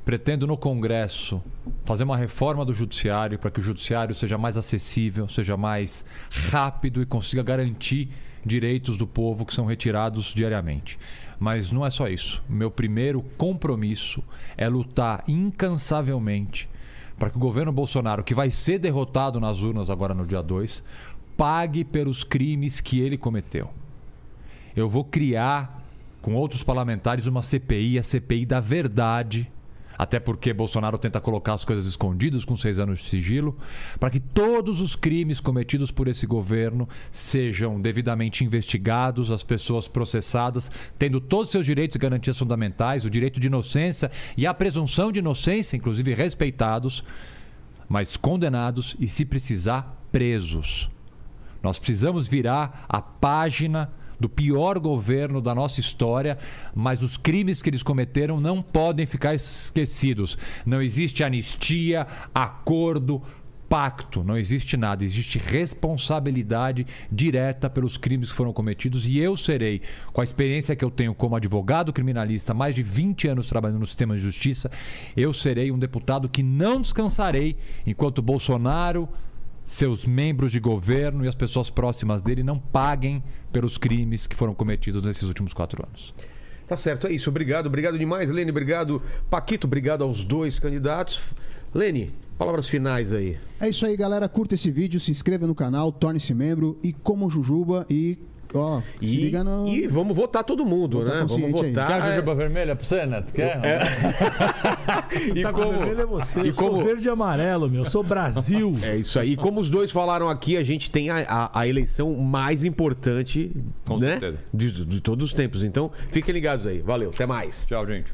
Pretendo no Congresso fazer uma reforma do Judiciário para que o Judiciário seja mais acessível, seja mais rápido e consiga garantir direitos do povo que são retirados diariamente. Mas não é só isso. Meu primeiro compromisso é lutar incansavelmente para que o governo Bolsonaro, que vai ser derrotado nas urnas agora no dia 2, pague pelos crimes que ele cometeu. Eu vou criar, com outros parlamentares, uma CPI, a CPI da verdade. Até porque Bolsonaro tenta colocar as coisas escondidas com seis anos de sigilo, para que todos os crimes cometidos por esse governo sejam devidamente investigados, as pessoas processadas, tendo todos os seus direitos e garantias fundamentais, o direito de inocência e a presunção de inocência, inclusive respeitados, mas condenados e, se precisar, presos. Nós precisamos virar a página do pior governo da nossa história, mas os crimes que eles cometeram não podem ficar esquecidos. Não existe anistia, acordo, pacto, não existe nada, existe responsabilidade direta pelos crimes que foram cometidos e eu serei, com a experiência que eu tenho como advogado criminalista, mais de 20 anos trabalhando no sistema de justiça, eu serei um deputado que não descansarei enquanto Bolsonaro seus membros de governo e as pessoas próximas dele não paguem pelos crimes que foram cometidos nesses últimos quatro anos. Tá certo, é isso. Obrigado, obrigado demais, Lene. Obrigado, Paquito. Obrigado aos dois candidatos. Lene, palavras finais aí. É isso aí, galera. Curta esse vídeo, se inscreva no canal, torne-se membro e como Jujuba e Ó, E, se liga no. e vamos votar todo mundo, Votar né? Vamos consciente aí. votar. Quer a é, jujuba vermelha pra você, Neto? Quer? *laughs* e tá com como- vermelho é você. e Eu sou como- verde e amarelo, meu. Eu sou Brasil. *laughs* É isso aí. E como os dois falaram aqui, a gente tem a, a- a eleição mais importante Com né? de, de todos os tempos. Então, fiquem ligados aí. Valeu, até mais. Tchau, gente.